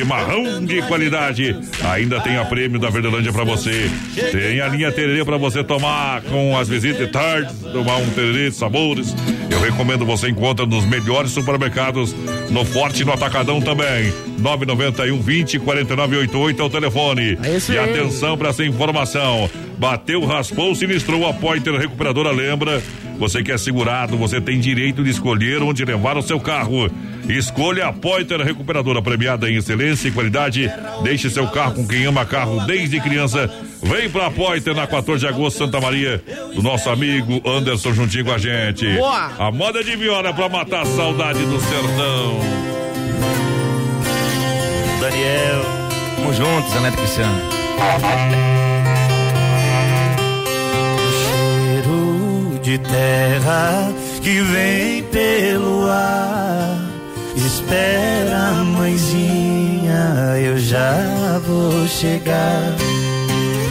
Chimarrão de qualidade. Ainda tem a prêmio da Verdelândia pra você. Tem a linha Tererê pra você tomar com as visitas de tarde, tomar um tererê de sabores. Eu recomendo você encontra nos melhores supermercados, no Forte e no Atacadão também. 991 20 49 88 é o telefone. isso e aí. atenção para essa informação. Bateu, raspou, sinistrou a Pointer Recuperadora, lembra? Você que é segurado, você tem direito de escolher onde levar o seu carro. Escolha a Pointer Recuperadora, premiada em excelência e qualidade. Deixe seu carro com quem ama carro desde criança. Vem pra Pointer na 14 de agosto, Santa Maria, do nosso amigo Anderson juntinho com a gente. Boa! A moda de viola pra matar a saudade do sertão. Daniel, tamo juntos, Zé Neto Cristiano. cheiro de terra que vem pelo ar. Espera, mãezinha, eu já vou chegar.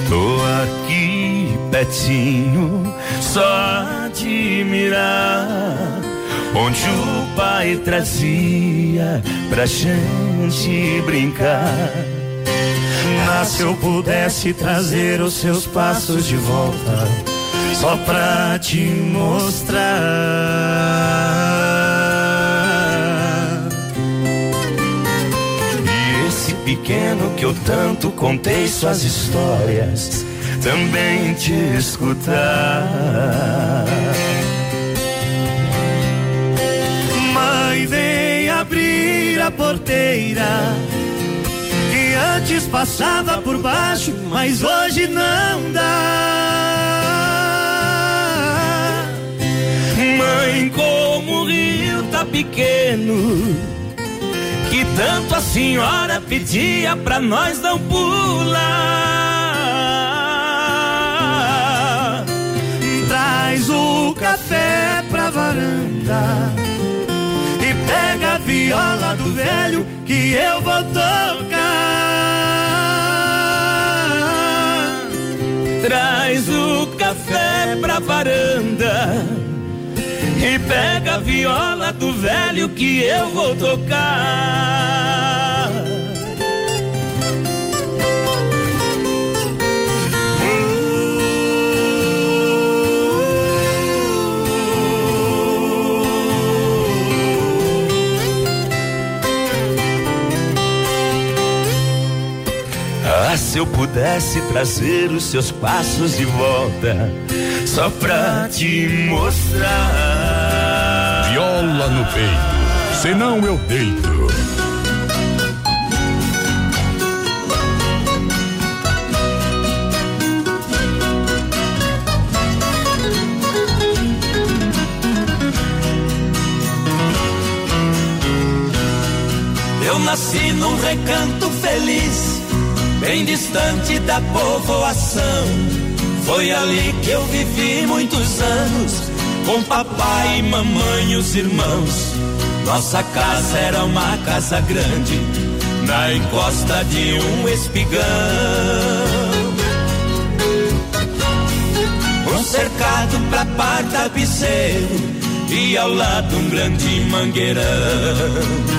Tô aqui pertinho, só admirar. Onde o pai trazia pra gente brincar. Mas se eu pudesse trazer os seus passos de volta, só pra te mostrar. Pequeno que eu tanto contei suas histórias, também te escutar. Mãe, vem abrir a porteira que antes passava por baixo, mas hoje não dá. Mãe, como o rio tá pequeno, que tanto a senhora pedia pra nós não pular. Traz o café pra varanda e pega a viola do velho que eu vou tocar. Traz o café pra varanda e pega a viola do velho que eu vou tocar. Ah, se eu pudesse trazer os seus passos de volta, só pra te mostrar. Viola no peito, senão eu deito. Eu nasci num recanto feliz, bem distante da povoação. Foi ali eu vivi muitos anos, com papai, mamãe e os irmãos. Nossa casa era uma casa grande, na encosta de um espigão. Um cercado pra par tapeceiro e ao lado um grande mangueirão.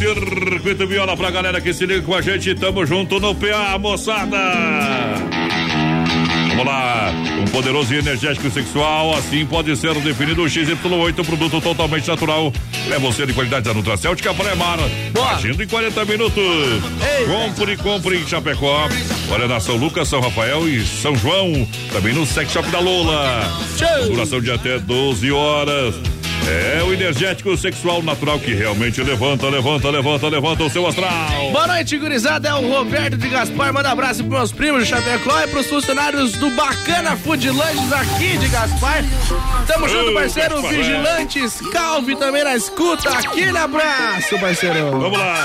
Circuito Viola pra galera que se liga com a gente, tamo junto no PA, moçada. Vamos lá, um poderoso e energético sexual, assim pode ser definido o XY8, produto totalmente natural. É você de qualidade da Nutracêutica Premar. Agindo em 40 minutos. Compre, compre em Chapecó. Olha na São Lucas, São Rafael e São João. Também no Sex Shop da Lola. Duração de até 12 horas. É o energético sexual natural que realmente levanta, levanta, levanta, levanta o seu astral. Boa noite, gurizada. É o Roberto de Gaspar. Manda abraço pros meus primos de Chapecó e pros funcionários do Bacana Food Lanches aqui de Gaspar. Tamo junto, parceiro. Gaspar, Vigilantes, Calvi também na escuta. Aquele abraço, parceiro. Vamos lá.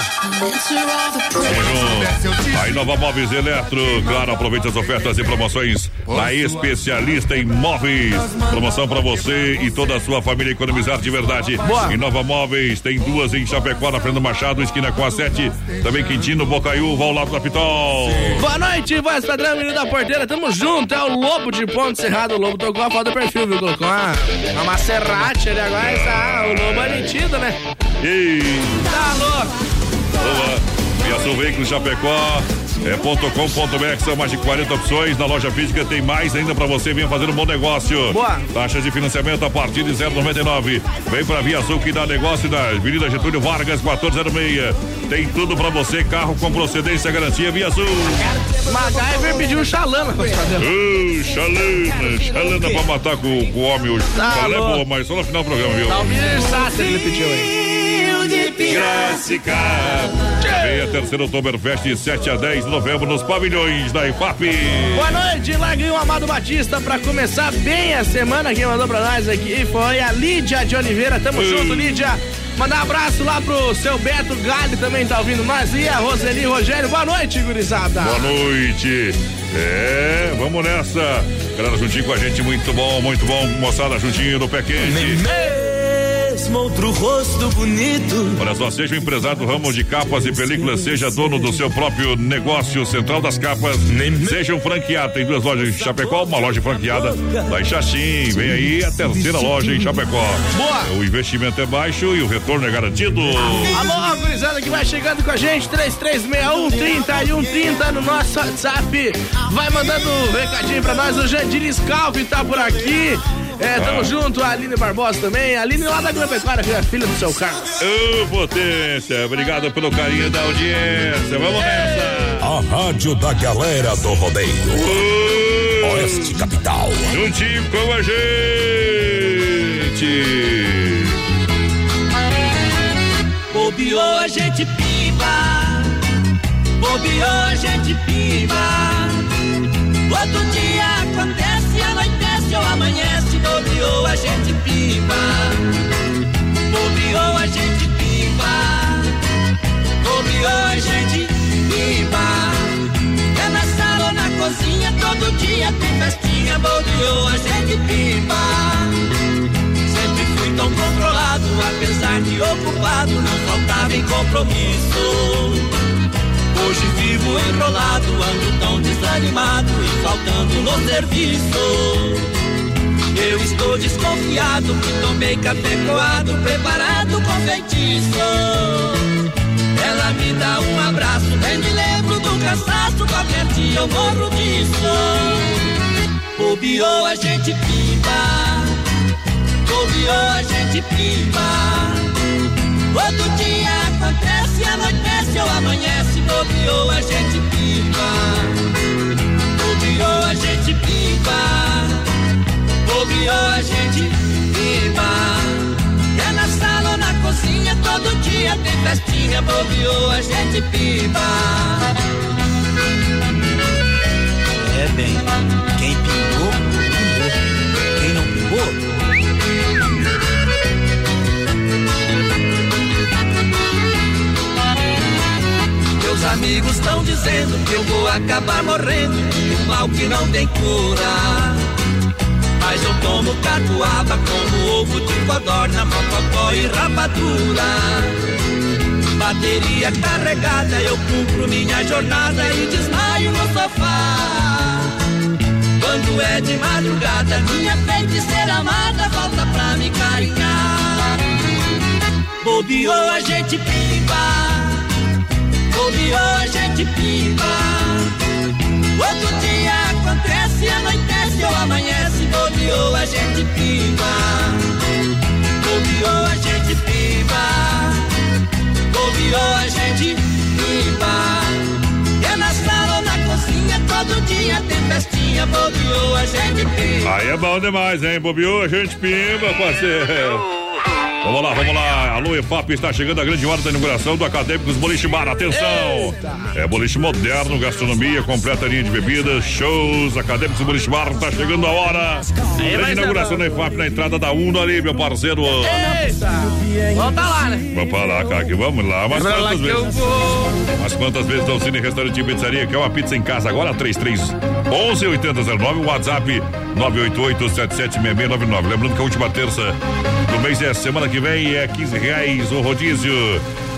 A Inova Móveis Eletro, claro, aproveite as ofertas e promoções da especialista em móveis. Promoção para você e toda a sua família economizar de verdade. Boa. Inova Móveis tem duas em Chapecó, na Fernando Machado, esquina com a 7. Também Quintino, Bocaiúva, ao lado da Pitol. Boa noite, voz padrão, menino da porteira. Tamo junto. É o Lobo de Ponte Cerrado. O Lobo tocou a foto do perfil, viu? Colocou uma, uma Maserati ali agora. Está, o Lobo é metido, né? E Tá louco. Boa. Viação Veículos Chapecó. É ponto com ponto BR, são mais de 40 opções. Na loja física tem mais ainda para você. Venha fazer um bom negócio. Boa. Taxas de financiamento a partir de 0,99. Vem pra Via Sul que dá negócio da Avenida Getúlio Vargas, 1406. Tem tudo pra você. Carro com procedência garantia Via Sul. MacGyver pediu um xalana, padrão. Uh, chalana, chalana pra matar com, com o homem hoje. Tá é boa, mas só no final do programa, viu? Miller Sasser ele pediu aí. Gráfica. Venha terceiro Oktoberfest 7 a 10 de novembro nos pavilhões da IFAP. Boa noite, Larguinho Amado Batista. Pra começar bem a semana, quem mandou pra nós aqui foi a Lídia de Oliveira. Tamo Ei. junto, Lídia. Mandar um abraço lá pro seu Beto Galho também tá ouvindo nós. E a Roseli Rogério. Boa noite, gurizada. Boa noite. É, vamos nessa. Galera, juntinho com a gente, muito bom, muito bom. Moçada, juntinho no pé quente. Mesmo outro rosto bonito. Olha só, seja um empresário do ramo de capas e películas, seja dono do seu próprio negócio, Central das Capas, seja um franqueado. Tem duas lojas em Chapecó, uma loja franqueada lá em Xaxim. Vem aí a terceira loja em Chapecó. Boa. O investimento é baixo e o retorno é garantido. Alô, gurizada que vai chegando com a gente, 3361 3130 no nosso WhatsApp. Vai mandando um recadinho pra nós. O Jandir Scalvi tá por aqui. É, tamo Ah. junto, a Aline Barbosa também. A Aline lá da Grande Pecuária, que é filha do seu Carlos. Ô, potência, obrigado pelo carinho da audiência. Vamos nessa. A rádio da galera do rodeio. Oeste Capital. Juntinho com a gente. Bobeou a gente piba. Bobeou a gente piba. Outro dia acontece, anoitece ou amanhece. Bobeou a gente piba. Bobeou a gente piba. Bobeou a gente piba. É na sala ou na cozinha, todo dia tem festinha. Bobeou a gente piba. Sempre fui tão controlado, apesar de ocupado, não faltava em compromisso. Hoje vivo enrolado, ando tão desanimado e faltando no serviço. Eu estou desconfiado que tomei café coado, preparado com feitiço. Ela me dá um abraço, nem me lembro do cansaço, qualquer dia eu morro disso. Bobeou a gente pipa. Bobeou a gente pipa. Outro dia acontece, anoitece ou amanhece. Bobeou a gente pipa. Bobeou a gente pipa obrigou a gente viva. É na sala ou na cozinha, todo dia tem festinha, bobeou a gente pipa. É bem, quem pingou, pingou. Quem não pingou, Meus amigos estão dizendo que eu vou acabar morrendo, um mal que não tem cura. Mas eu tomo catuaba como ovo de codorna, mococó e rapadura. Bateria carregada, eu cumpro minha jornada e desmaio no sofá. Quando é de madrugada, minha feiticeira amada volta pra me carinhar. Bobeou a gente pipa, bobeou a gente pipa. Outro dia acontece, anoitece ou amanhece, bobeou a gente pipa. Bobeou a gente pipa, bobeou a gente pipa. É na sala ou na cozinha, todo dia tem festinha, bobeou a gente pipa. Aí é bom demais, hein? Bobeou, a gente pimba, parceiro. Vamos lá, vamos lá. Alô, EFAP está chegando a grande hora da inauguração do Acadêmicos Boliche Bar. Atenção! É boliche moderno, gastronomia, completa linha de bebidas, shows. Acadêmicos Boliche Bar, está chegando a hora. Grande inauguração da EFAP na entrada da Uno ali, meu parceiro. Eita! Vamos tá lá, né? Vamos pra lá, cara, que vamos lá. Mas quantas vezes? Mas quantas vezes não Cine Restaurante e Pizzaria, que é uma pizza em casa agora, 33 11 8009, WhatsApp 988-776699. Lembrando que a última terça do mês é semana que vem, é 15 reais o rodízio.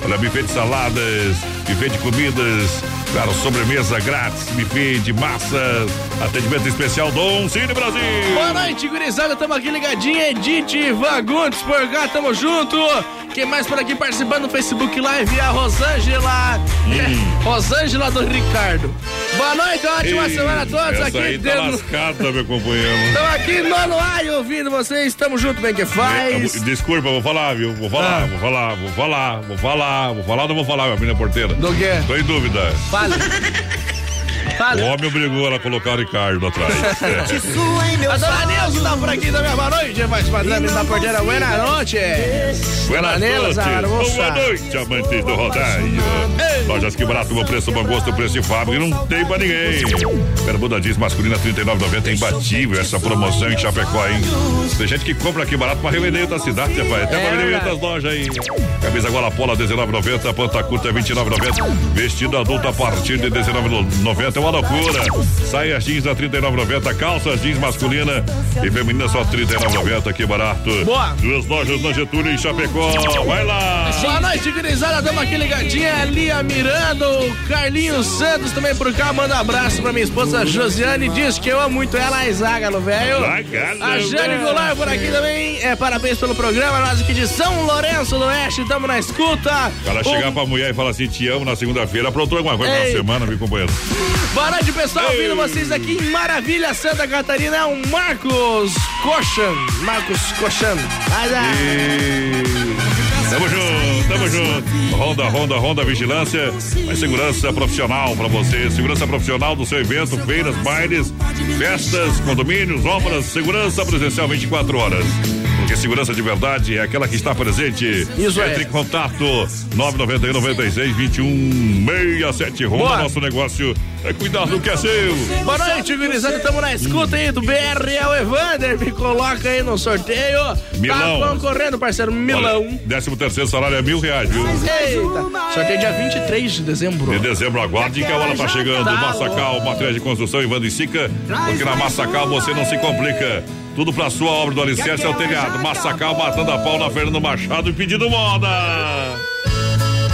Olha, buffet de saladas, buffet de comidas, claro, sobremesa grátis, buffet de massas, atendimento especial Dom Cine Brasil. Boa noite, gurizada, tamo aqui ligadinho, Edith Vaguntes por cá, tamo junto. Quem mais por aqui participando no Facebook Live? A Rosângela. Hum. Rosângela do Ricardo. Boa noite, ótima Ei, semana a todos aqui aí tá dentro. lascada, meu companheiro. <laughs> Estamos aqui no ar ouvindo vocês, estamos junto, bem que faz. É, Desculpa, vou falar, viu? Vou falar, Ah. vou falar, vou falar, vou falar, vou falar, não vou falar, minha menina porteira. Do quê? Tô em dúvida. Dale. <laughs> Fale. O homem obrigou ela a colocar o Ricardo atrás. É. A dona Nilson tá por aqui também, boa noite, vai padrão da porteira, buena noite. Buenas hermosa. boa noite, amantes do rodeio. Lojas que barato, bom preço, bom gosto, preço de fábrica, não tem pra ninguém. Bermuda jeans masculina, R$ 39,90, é imbatível essa promoção em Chapecó, hein? Tem gente que compra aqui barato pra revender em outra cidade, rapaz. Até pra É vender em outras lojas aí. Camisa gola pola, R$19,90, panta curta, R$29,90. Vestido adulto a partir de R$19,90, é uma loucura. Saia jeans a R$39,90, calças jeans masculina e feminina só R$39,90, que barato. Boa. Duas lojas na Getúlio em Chapecó, vai lá. Boa noite, gurizada. Tamo aqui ligadinha. Lia Miranda, o Carlinhos Santos também por cá. Manda um abraço pra minha esposa Josiane. Diz que eu amo muito ela, a Iságalo, velho. Zagalo, A Jane. Goulart por aqui também. É, parabéns pelo programa. Nós aqui de São Lourenço do Oeste. Tamo na escuta. O cara chegar pra mulher e falar assim, te amo na segunda-feira, aprontou alguma coisa na semana, meu companheiro. Boa noite, pessoal. Ei. Ouvindo vocês aqui em Maravilha, Santa Catarina. É o Marcos Cochan. Marcos Cochan. Vai lá. Tamo junto, tamo junto. Honda, Honda, Honda Vigilância. Mais segurança profissional pra você. Segurança profissional do seu evento, feiras, bailes, festas, condomínios, obras. Segurança presencial 24 horas. Porque segurança de verdade é aquela que está presente. Isso Entre é. em contato 991 96 21 67. Honda, Boa. nosso negócio é cuidar do que é seu. Boa noite, gurizada. Tamo na escuta aí do BR. É o Evander. Me coloca aí no sorteio. Milão. Tá concorrendo, parceiro. Milão. Olha, décimo terceiro salário é mil reais, viu? Eita. Sorteio dia 23 de dezembro. De dezembro, aguarde que a hora tá chegando. Tá Massacal, materiais de construção e Vanda e Sica. Porque na Massacal você não se complica. Tudo pra sua obra do alicerce é o telhado. Massacal matando a pau na Fernando Machado e pedindo moda.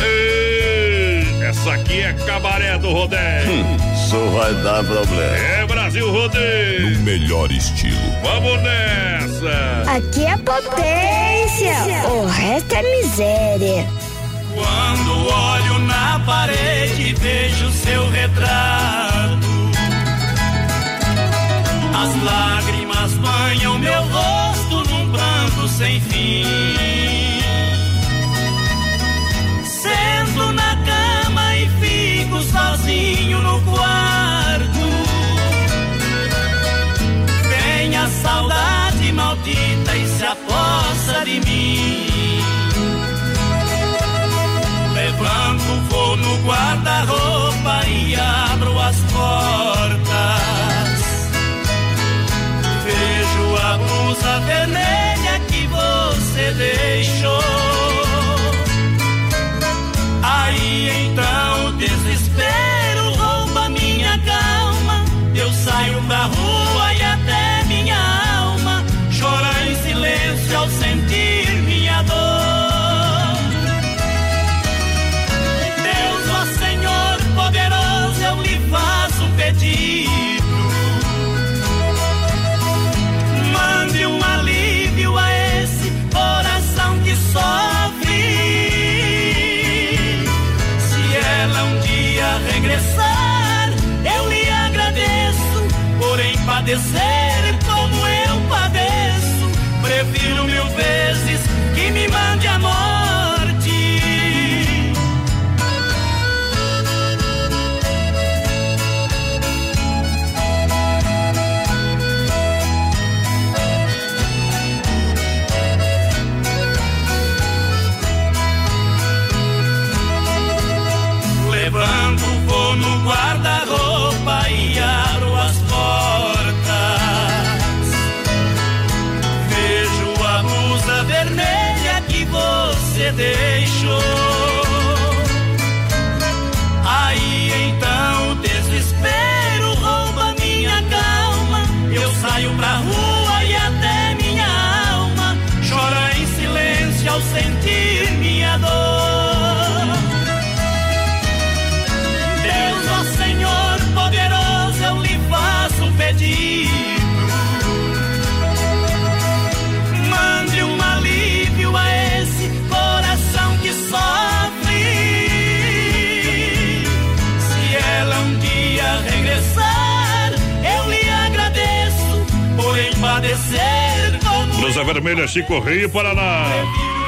Ei, essa aqui é cabaré do rodeio. Isso vai dar problema. É Brasil Rodeio. No melhor estilo. Vamos nessa. Aqui é potência, o resto é miséria. Quando olho na parede vejo seu retrato. As lágrimas banham meu rosto num pranto sem fim. Sento na cama e fico sozinho no quarto. Vem a saudade maldita e se apossa de mim. Levanto, vou no guarda-roupa e Vermelha, Chico Rio, Paraná.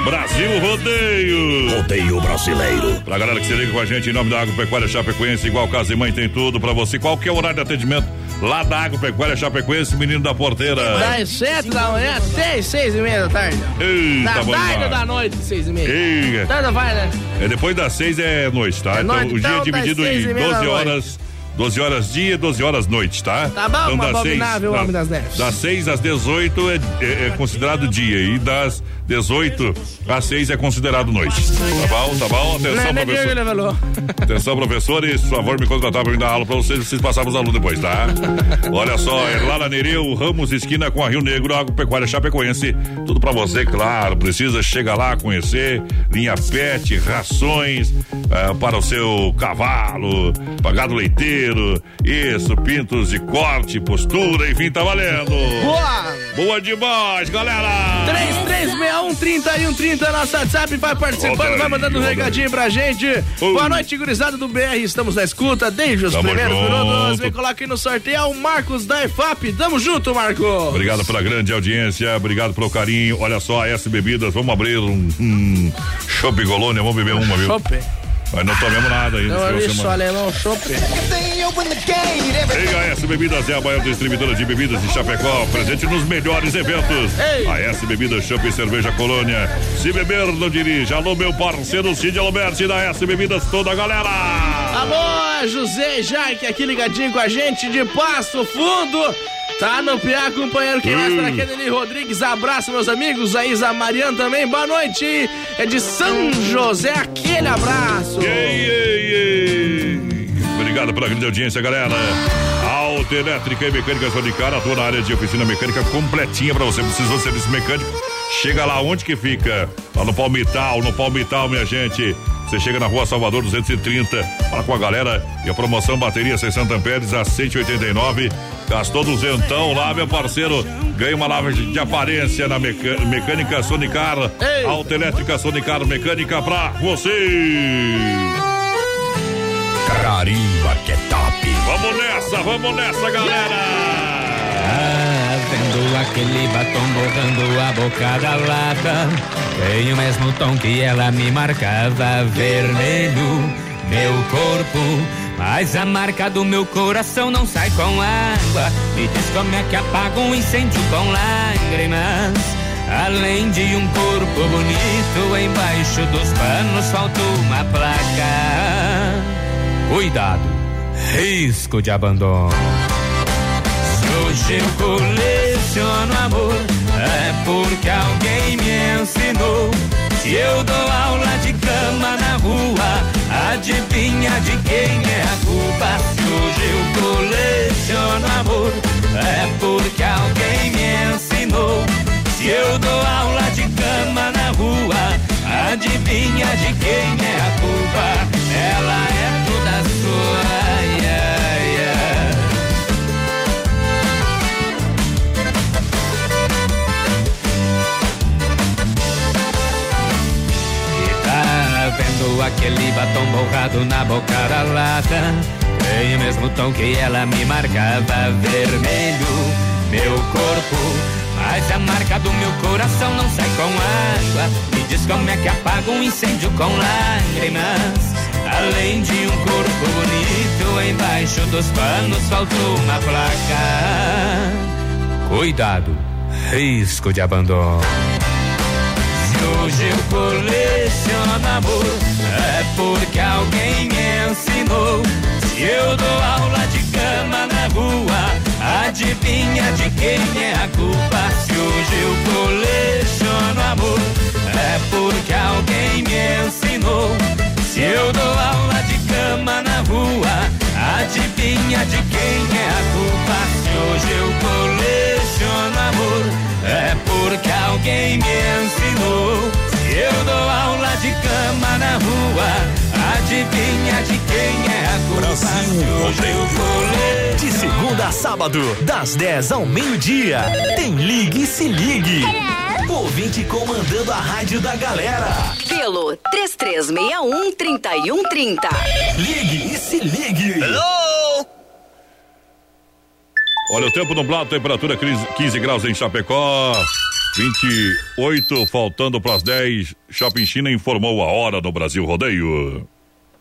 Brasil Rodeio. Rodeio brasileiro. Pra galera que se liga com a gente em nome da Agropecuária Chapecoense, igual casa e mãe tem tudo pra você. Qualquer horário de atendimento lá da Agropecuária Chapecoense, menino da porteira. Das sete da manhã até as seis e meia da tarde. Eita, da tarde ou da noite, seis e meia. Eita. Tanto vai, né? É depois das seis é noite, tá? É então noite, o dia é então, das dividido seis em e meia da 12 noite. Horas. 12 horas dia, 12 horas noite, tá? Tá bom, então, seis, abominável da- Homem das Neves. Das 6 às 18 é, é- é considerado dia e das 18 às 6 é considerado noite. Tá bom? Tá bom? Não é <laughs> Atenção, nem Diego professor. falou. Atenção, professores, por favor, me contratar pra me dar aula pra vocês, vocês passarem os alunos depois, tá? Olha só, é lá na Nereu, Ramos, esquina com a Rio Negro, Agropecuária Chapecoense. Tudo pra você, claro, precisa chegar lá, conhecer, linha pet, rações ah, para o seu cavalo, pagado leiteiro, isso, pintos de corte, postura, enfim, tá valendo. Boa! Boa demais, galera! 3361-3130, nosso WhatsApp, vai participando, vai mandando um recadinho pra gente. Boa noite, gurizada do BR, estamos na escuta desde os Tamo primeiros junto. minutos. Vem coloca aí no sorteio o Marcos da EFAP. Tamo junto, Marcos. Obrigado pela grande audiência, obrigado pelo carinho. Olha só, S Bebidas, vamos abrir um, um Chopp Golônia, vamos beber uma, viu? Chopp. Mas não tomamos nada ainda. Não, de só alemão, chopp. Ei, a S Bebidas é a maior distribuidora de bebidas de Chapecó, presente nos melhores eventos. A S Bebidas Chopp e Cerveja Colônia. Se beber, não dirija. Alô, meu parceiro Cid Alberti da S Bebidas, toda a galera. Alô, José Jaque aqui ligadinho com a gente de Passo Fundo. Tá no PA, companheiro. Quem mais Hum. para Kennedy Rodrigues? Abraço, meus amigos. A Isa Mariana também. Boa noite. É de São José. Aquele abraço. Ei, ei, ei. Obrigado pela grande audiência, galera. Auto Elétrica e Mecânica Sonicar, atua na área de oficina mecânica completinha pra você. Precisou de serviço mecânico? Chega lá onde que fica? Lá no Palmital, no Palmital, minha gente. Você chega na rua Salvador 230, fala com a galera e a promoção bateria 60 amperes a 189. Gastou duzentão lá, meu parceiro. Ganha uma lavagem de aparência na meca- mecânica Sonicar. Auto Elétrica Sonicar Mecânica pra você. Carimba que é top. Vamos nessa, vamos nessa, galera! Ah, vendo aquele batom borrando a boca da lata. Tem o mesmo tom que ela me marcava, vermelho, meu corpo. Mas a marca do meu coração não sai com água. Me diz como é que apaga um incêndio com lágrimas. Além de um corpo bonito, embaixo dos panos falta uma placa. Cuidado, risco de abandono. Se hoje eu coleciono amor, é porque alguém me ensinou. Se eu dou aula de cama na rua, adivinha de quem é a culpa? Se hoje eu coleciono amor, é porque alguém me ensinou. Se eu dou aula de cama na rua, adivinha de quem é a culpa? Ela é aquele batom borrado na boca da lata. Tem o mesmo tom que ela me marcava, vermelho, meu corpo. Mas a marca do meu coração não sai com água. Me diz como é que apaga um incêndio com lágrimas. Além de um corpo bonito, embaixo dos panos faltou uma placa. Cuidado, risco de abandono. Hoje eu coleciono amor, é porque alguém me ensinou. Se eu dou aula de cama na rua, adivinha de quem é a culpa? Se hoje eu coleciono amor, é porque alguém me ensinou. Se eu dou aula de cama na rua, adivinha de quem é a culpa? Se hoje eu coleciono amor, é porque alguém me ensinou. Se eu dou aula de cama na rua, adivinha de quem é a culpa? Hoje eu coleciono De segunda a sábado, das 10 ao meio-dia, tem Ligue e Se Ligue. Ouvinte comandando a rádio da galera. Pelo 3361 3130. Ligue e se ligue. Olha o tempo nublado, temperatura 15 graus em Chapecó. 28, faltando para as 10. Shopping China informou a hora do Brasil Rodeio.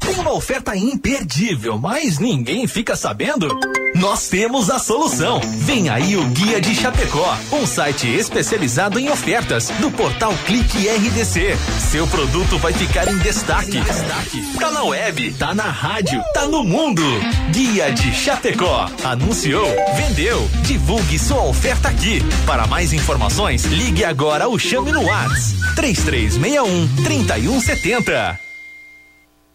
Tem uma oferta imperdível, mas ninguém fica sabendo? Nós temos a solução. Vem aí o Guia de Chapecó, um site especializado em ofertas do portal Clique RDC. Seu produto vai ficar em destaque. Tá na web, tá na rádio, tá no mundo. Guia de Chapecó. Anunciou, vendeu. Divulgue sua oferta aqui. Para mais informações, ligue agora ou chame no WhatsApp 3361 3170.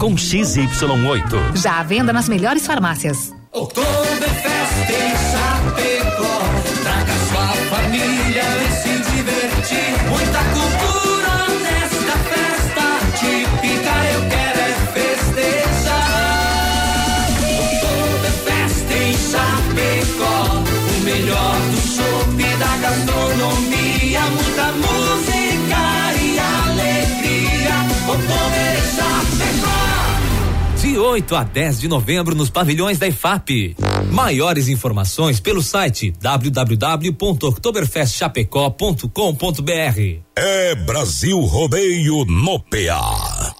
com XY8. Já à venda nas melhores farmácias. Oktoberfest em Chapecó. Traga sua família e se divertir. Muita cultura nesta festa típica. Eu quero é festejar. Oktoberfest em Chapecó. O melhor 8 a 10 de novembro nos pavilhões da IFAP. Maiores informações pelo site www.oktoberfestchapecó.com.br. É Brasil Rodeio no PA.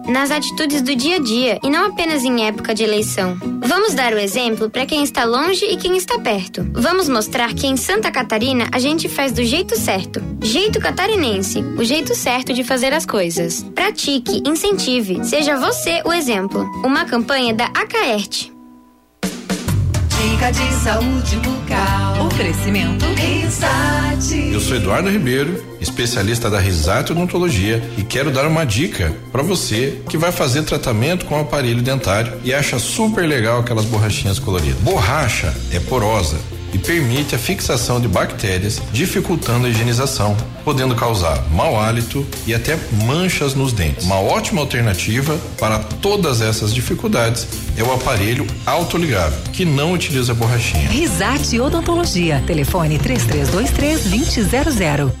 nas atitudes do dia a dia e não apenas em época de eleição. Vamos dar o exemplo para quem está longe e quem está perto. Vamos mostrar que em Santa Catarina a gente faz do jeito certo. Jeito catarinense, o jeito certo de fazer as coisas. Pratique, incentive, seja você o exemplo. Uma campanha da Acaerte. Dica de saúde bucal. Oferecimento. Risate. Eu sou Eduardo Ribeiro, especialista da Risate Odontologia e quero dar uma dica para você que vai fazer tratamento com aparelho dentário e acha super legal aquelas borrachinhas coloridas. Borracha é porosa e permite a fixação de bactérias, dificultando a higienização, podendo causar mau hálito e até manchas nos dentes. Uma ótima alternativa para todas essas dificuldades é o aparelho autoligável, que não utiliza borrachinha. Risate Odontologia. Telefone 3323 2000.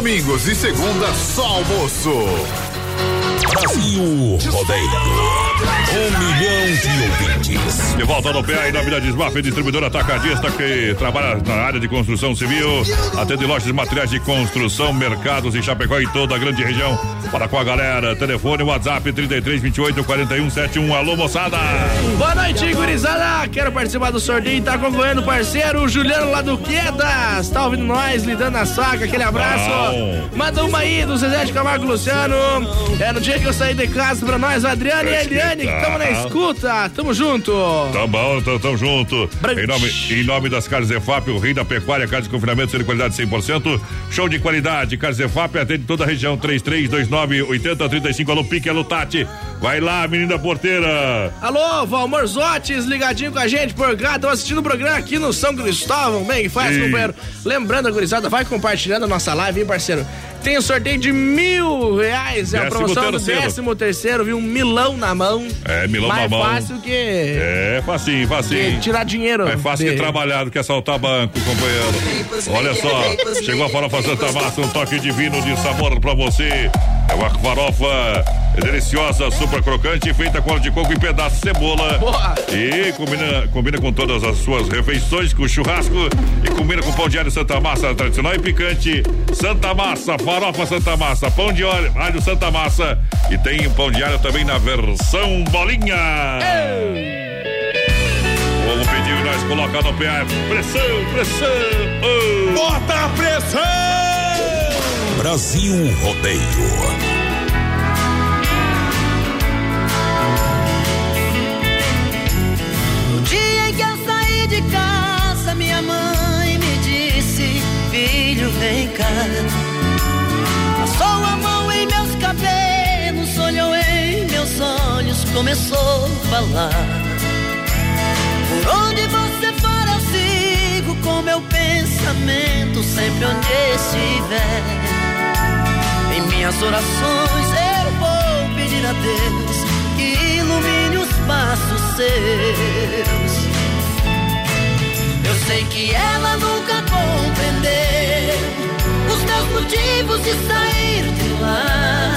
Domingos e segunda só almoço. Brasil Rodeio. Um milhão de ouvintes. De volta no PA em nome da Desmaf, distribuidora atacadista que trabalha na área de construção civil, atende lojas de materiais de construção, mercados em Chapecó e toda a grande região. Para com a galera, telefone, WhatsApp 33 28 41 71. Alô, moçada! Boa noite, gurizada. Quero participar do sorteio e tá acompanhando o parceiro Juliano lá do Quedas. Tá ouvindo nós, lidando na saca, aquele abraço. Bom. Manda uma aí do Zezé de Camargo Luciano. É no dia eu saí de casa pra nós, Adriano e Eliane, que estamos na escuta. Tamo junto. Tá bom, tamo, tamo junto. Em nome, em nome das Carnes EFAP, o rei da pecuária, carne de confinamento, de qualidade 100%. Show de qualidade. Carnes EFAP atende toda a região. 3329 8035. Alô, Pique, alô, Tati. Vai lá, menina porteira. Alô, Valmor Zotes, ligadinho com a gente por cá. Estão assistindo o programa aqui no São Cristóvão. Bem, faz, Sim. companheiro. Lembrando, gurizada, vai compartilhando a nossa live, hein, parceiro? Tem o sorteio de mil reais. É a promoção do décimo terceiro, viu? Um milão na mão. É, milão Mais na mão. fácil que, É, facinho, facinho. que tirar dinheiro. É fácil de- que trabalhar do que assaltar banco, companheiro. Olha só, chegou a farofa Santa Massa, um toque divino de sabor pra você. É uma farofa deliciosa, super crocante, feita com óleo de coco e pedaço de cebola. Boa. E combina, combina com todas as suas refeições, com churrasco e combina com pão de alho Santa Massa tradicional e picante. Santa Massa, farofa Santa Massa, pão de alho, alho Santa Massa e tem pão de alho também na versão bolinha. Vamos pedir e nós colocar no pé. Pressão, pressão. Oh. Bota a pressão! Brasil Rodeio. Casa, minha mãe me disse: Filho, vem cá. Passou a mão em meus cabelos, olhou em meus olhos, começou a falar. Por onde você for, eu sigo com meu pensamento, sempre onde estiver. Em minhas orações eu vou pedir a Deus que ilumine os passos seus. Eu sei que ela nunca compreendeu os meus motivos de sair de lá.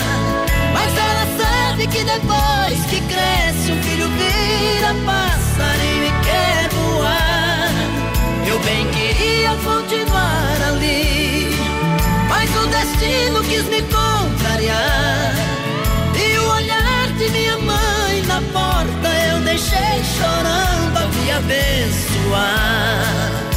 Mas ela sabe que depois que cresce, um filho vira passarinho e quer voar. Eu bem queria continuar ali, mas o destino quis me contrariar. Deixei chorando a abençoar.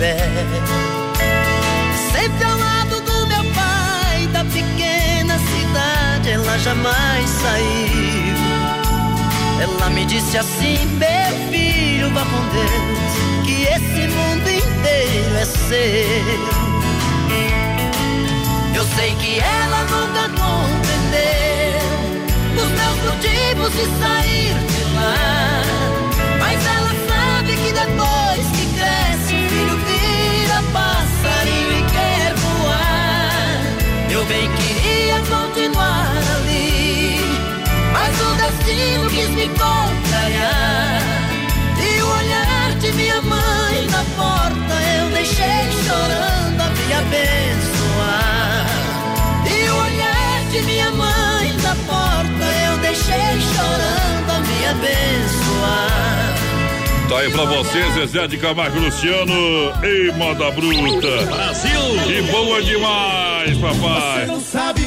Pé. Sempre ao lado do meu pai, da pequena cidade, ela jamais saiu. Ela me disse assim, meu filho, vá com Deus, que esse mundo inteiro é seu. Eu sei que ela nunca compreendeu os meus motivos de sair de lá. Eu bem queria continuar ali, mas o destino quis me contrariar. E o olhar de minha mãe na porta eu deixei chorando a me abençoar. E o olhar de minha mãe na porta eu deixei chorando a me abençoar. Tá aí pra você, Zezé de Camargo e Luciano. Ei, moda bruta. Brasil. Que boa demais, papai. Você não sabe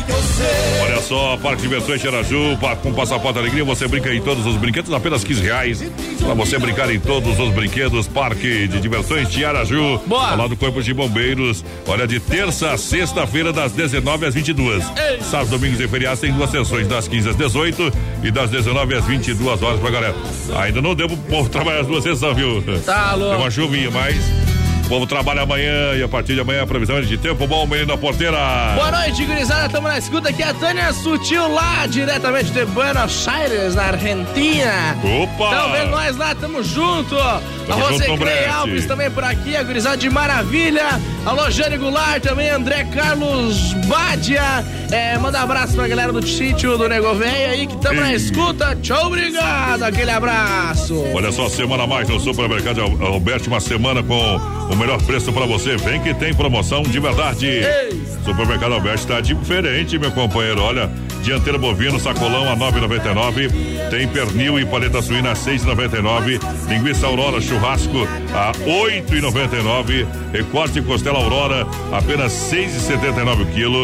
só, Parque de Diversões Xeraju, com passaporte alegria, você brinca em todos os brinquedos, apenas 15 reais. Pra você brincar em todos os brinquedos, Parque de Diversões Tiaraju. Boa. Ao lado do Corpo de Bombeiros. Olha, de terça a sexta-feira, das 19 às 22. Sábados, domingos e feriados tem duas sessões, das 15 às 18 e das 19 às 22 horas pra galera. Ainda não deu pro povo trabalhar as duas sessões, viu? Tá louco. Tem uma chuvinha, mas. O povo trabalha amanhã e a partir de amanhã a previsão é de tempo bom, menino da porteira. Boa noite, gurizada. Tamo na escuta aqui. A Tânia Sutil lá, diretamente de Buenos Aires, na Argentina. Opa! Tamo vendo nós lá, tamo junto. a Tom Clay Brete. Alves, também por aqui. A gurizada de Maravilha. Alô, Jane Goulart, também André Carlos Badia. É, manda abraço pra galera do sítio do Nego Véia aí que tamo na Ei. escuta. Tchau, obrigado. Aquele abraço. Olha só, semana mais no Supermercado Al- Alberti, uma semana com o melhor preço pra você. Vem que tem promoção de verdade. Supermercado Alberti tá diferente, meu companheiro. Olha, dianteiro bovino, sacolão a 9,99. Tem pernil e paleta suína a 6,99. Linguiça Aurora churrasco a 8,99. Recorte costela Aurora apenas 6,79 o quilo.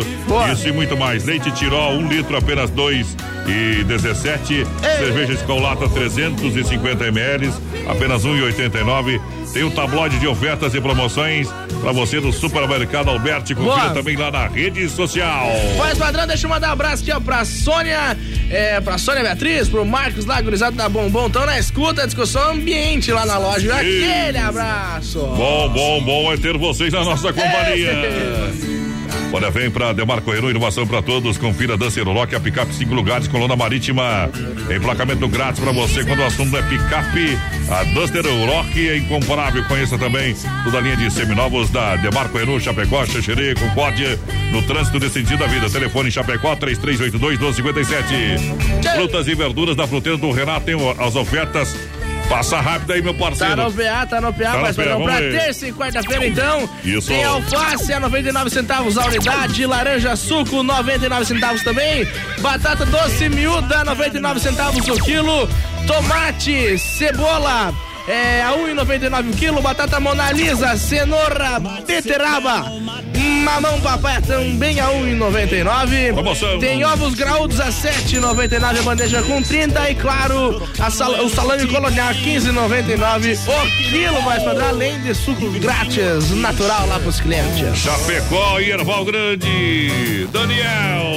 Isso e muito mais. Leite Tirol, um litro apenas 2 e 17. Cerveja Escolata 350 ml, apenas 1,89. Tem o tabloide de ofertas e promoções para você do Supermercado Alberti. Confira Boa. também lá na rede social. Voz padrão, deixa eu mandar um abraço aqui, ó, pra Sônia, é, pra Sônia Beatriz, pro Marcos lá, gurizado da Bombom. Tão na escuta, discussão ambiente lá na loja. Aquele abraço. Bom, bom, bom é ter vocês na nossa companhia. Olha, vem pra Demarco Renault, inovação pra todos. Confira Dancer Lock, a picape cinco lugares, coluna marítima. Emplacamento grátis pra você quando o assunto é picape. A Duster Rock é incomparável. Conheça também toda a linha de seminovos da Demarco Renault, Chapecó, Xexerê, Concórdia, no trânsito de sentido da vida. Telefone Chapecó 3382-1257. Frutas e verduras da fruteira do Renato tem as ofertas. Passa rápido aí, meu parceiro. Tá no PA, tá no PA, Tá mas PA, pra terça e quarta-feira, então. Isso. Tem alface a 99 centavos a unidade, laranja suco 99 centavos também, batata doce miúda 99 centavos o quilo, tomate, cebola. É, a 1,99 o quilo, batata Mona Lisa, cenoura, beterraba, mamão papai também a 1,99. Promoção. Tem ovos graúdos a 7,99 a bandeja com 30 e claro, a sal- o salame colonial 15,99 o quilo, mais padrão, além de suco grátis natural lá pros clientes. Chapecó e Erval Grande. Daniel.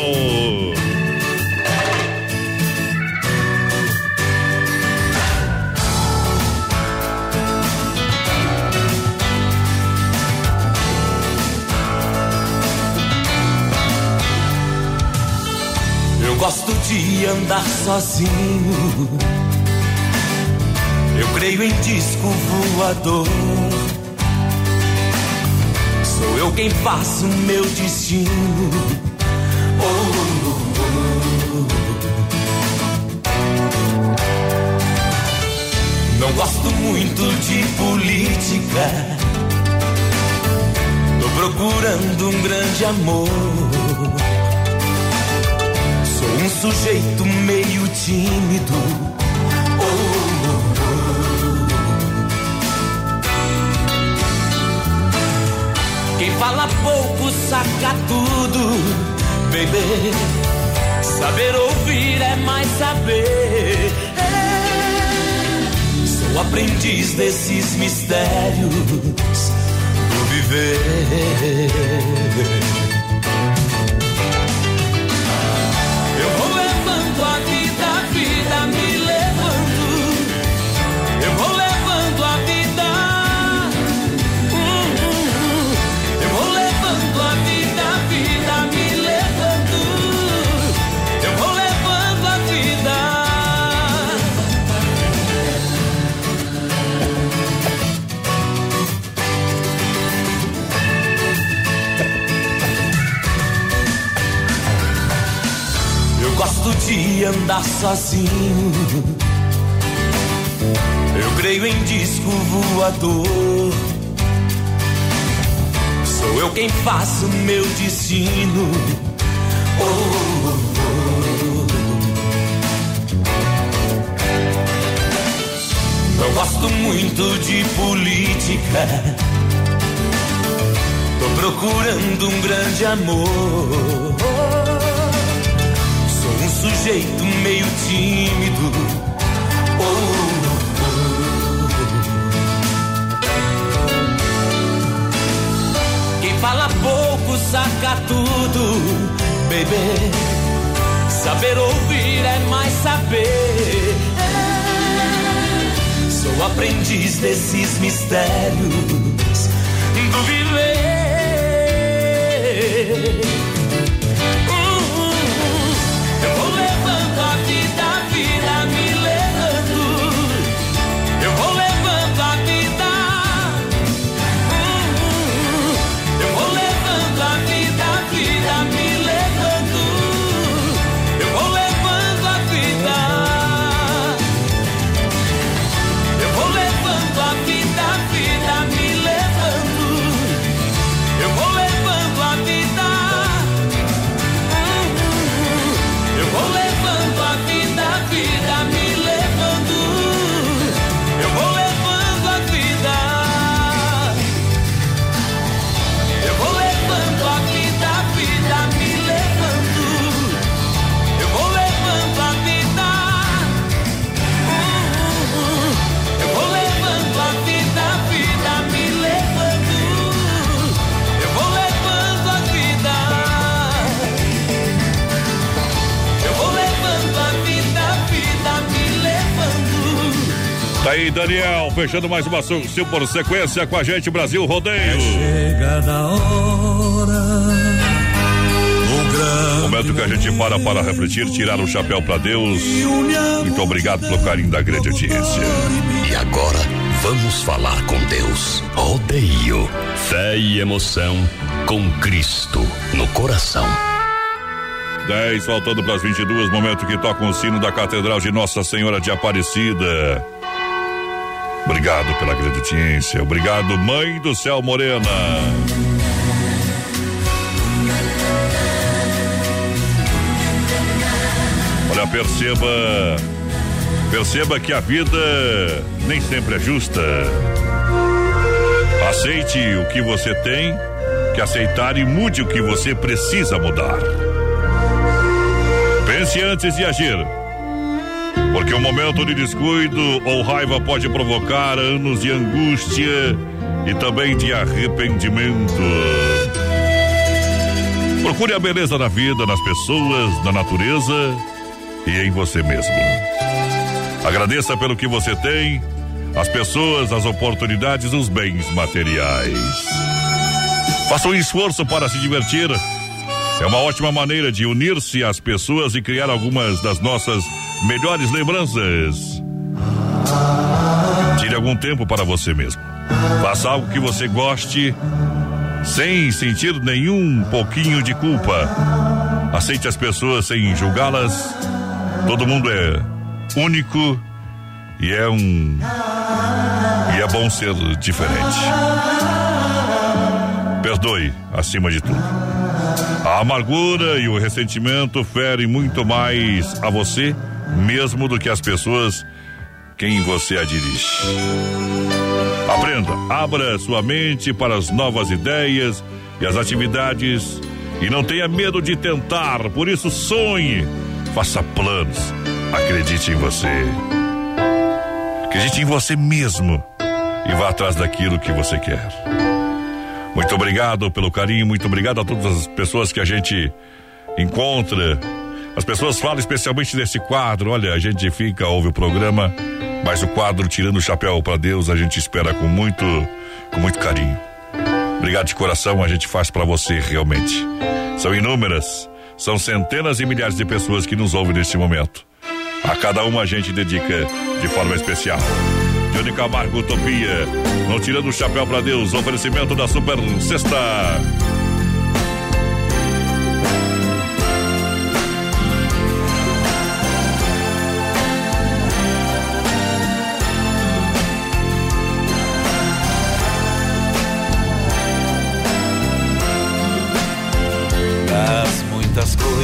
De andar sozinho. Eu creio em disco voador. Sou eu quem faço meu destino. Oh, oh, oh. Não gosto muito de política. Tô procurando um grande amor. Um sujeito meio tímido. Oh, oh, oh. Quem fala pouco saca tudo, baby. Saber ouvir é mais saber. É. Sou aprendiz desses mistérios do viver. De andar sozinho. Eu creio em disco voador. Sou eu quem faço meu destino. Oh, oh, oh. Não gosto muito de política. Tô procurando um grande amor. Sujeito meio tímido. Oh, oh. Quem fala pouco saca tudo, baby. Saber ouvir é mais saber. Sou aprendiz desses mistérios aí, Daniel, fechando mais uma su- su- por sequência com a gente, Brasil Rodeio. Chegada a hora. Momento que a gente para para refletir, tirar o chapéu para Deus. Muito obrigado pelo carinho da grande audiência. E agora, vamos falar com Deus. Rodeio. Fé e emoção com Cristo no coração. 10 faltando para as 22, momento que toca o sino da Catedral de Nossa Senhora de Aparecida. Obrigado pela grande audiência. Obrigado, Mãe do Céu Morena. Olha, perceba. Perceba que a vida nem sempre é justa. Aceite o que você tem que aceitar e mude o que você precisa mudar. Pense antes de agir. Porque um momento de descuido ou raiva pode provocar anos de angústia e também de arrependimento. Procure a beleza da vida, nas pessoas, na natureza e em você mesmo. Agradeça pelo que você tem, as pessoas, as oportunidades, os bens materiais. Faça um esforço para se divertir. É uma ótima maneira de unir-se às pessoas e criar algumas das nossas melhores lembranças. Tire algum tempo para você mesmo. Faça algo que você goste, sem sentir nenhum pouquinho de culpa. Aceite as pessoas sem julgá-las. Todo mundo é único E é um. E é bom ser diferente. Perdoe, acima de tudo. A amargura e o ressentimento ferem muito mais a você mesmo do que as pessoas quem você a dirige. Aprenda, abra sua mente para as novas ideias e as atividades e não tenha medo de tentar, por isso sonhe, faça planos, acredite em você. Acredite em você mesmo e vá atrás daquilo que você quer. Muito obrigado pelo carinho, muito obrigado a todas as pessoas que a gente encontra. As pessoas falam especialmente desse quadro. Olha, a gente fica, ouve o programa, mas o quadro Tirando o Chapéu para Deus, a gente espera com muito, com muito carinho. Obrigado de coração, a gente faz para você realmente. São inúmeras, são centenas e milhares de pessoas que nos ouvem neste momento. A cada uma a gente dedica de forma especial. Johnny Camargo Utopia, não tirando o chapéu para Deus, oferecimento da Super Sexta.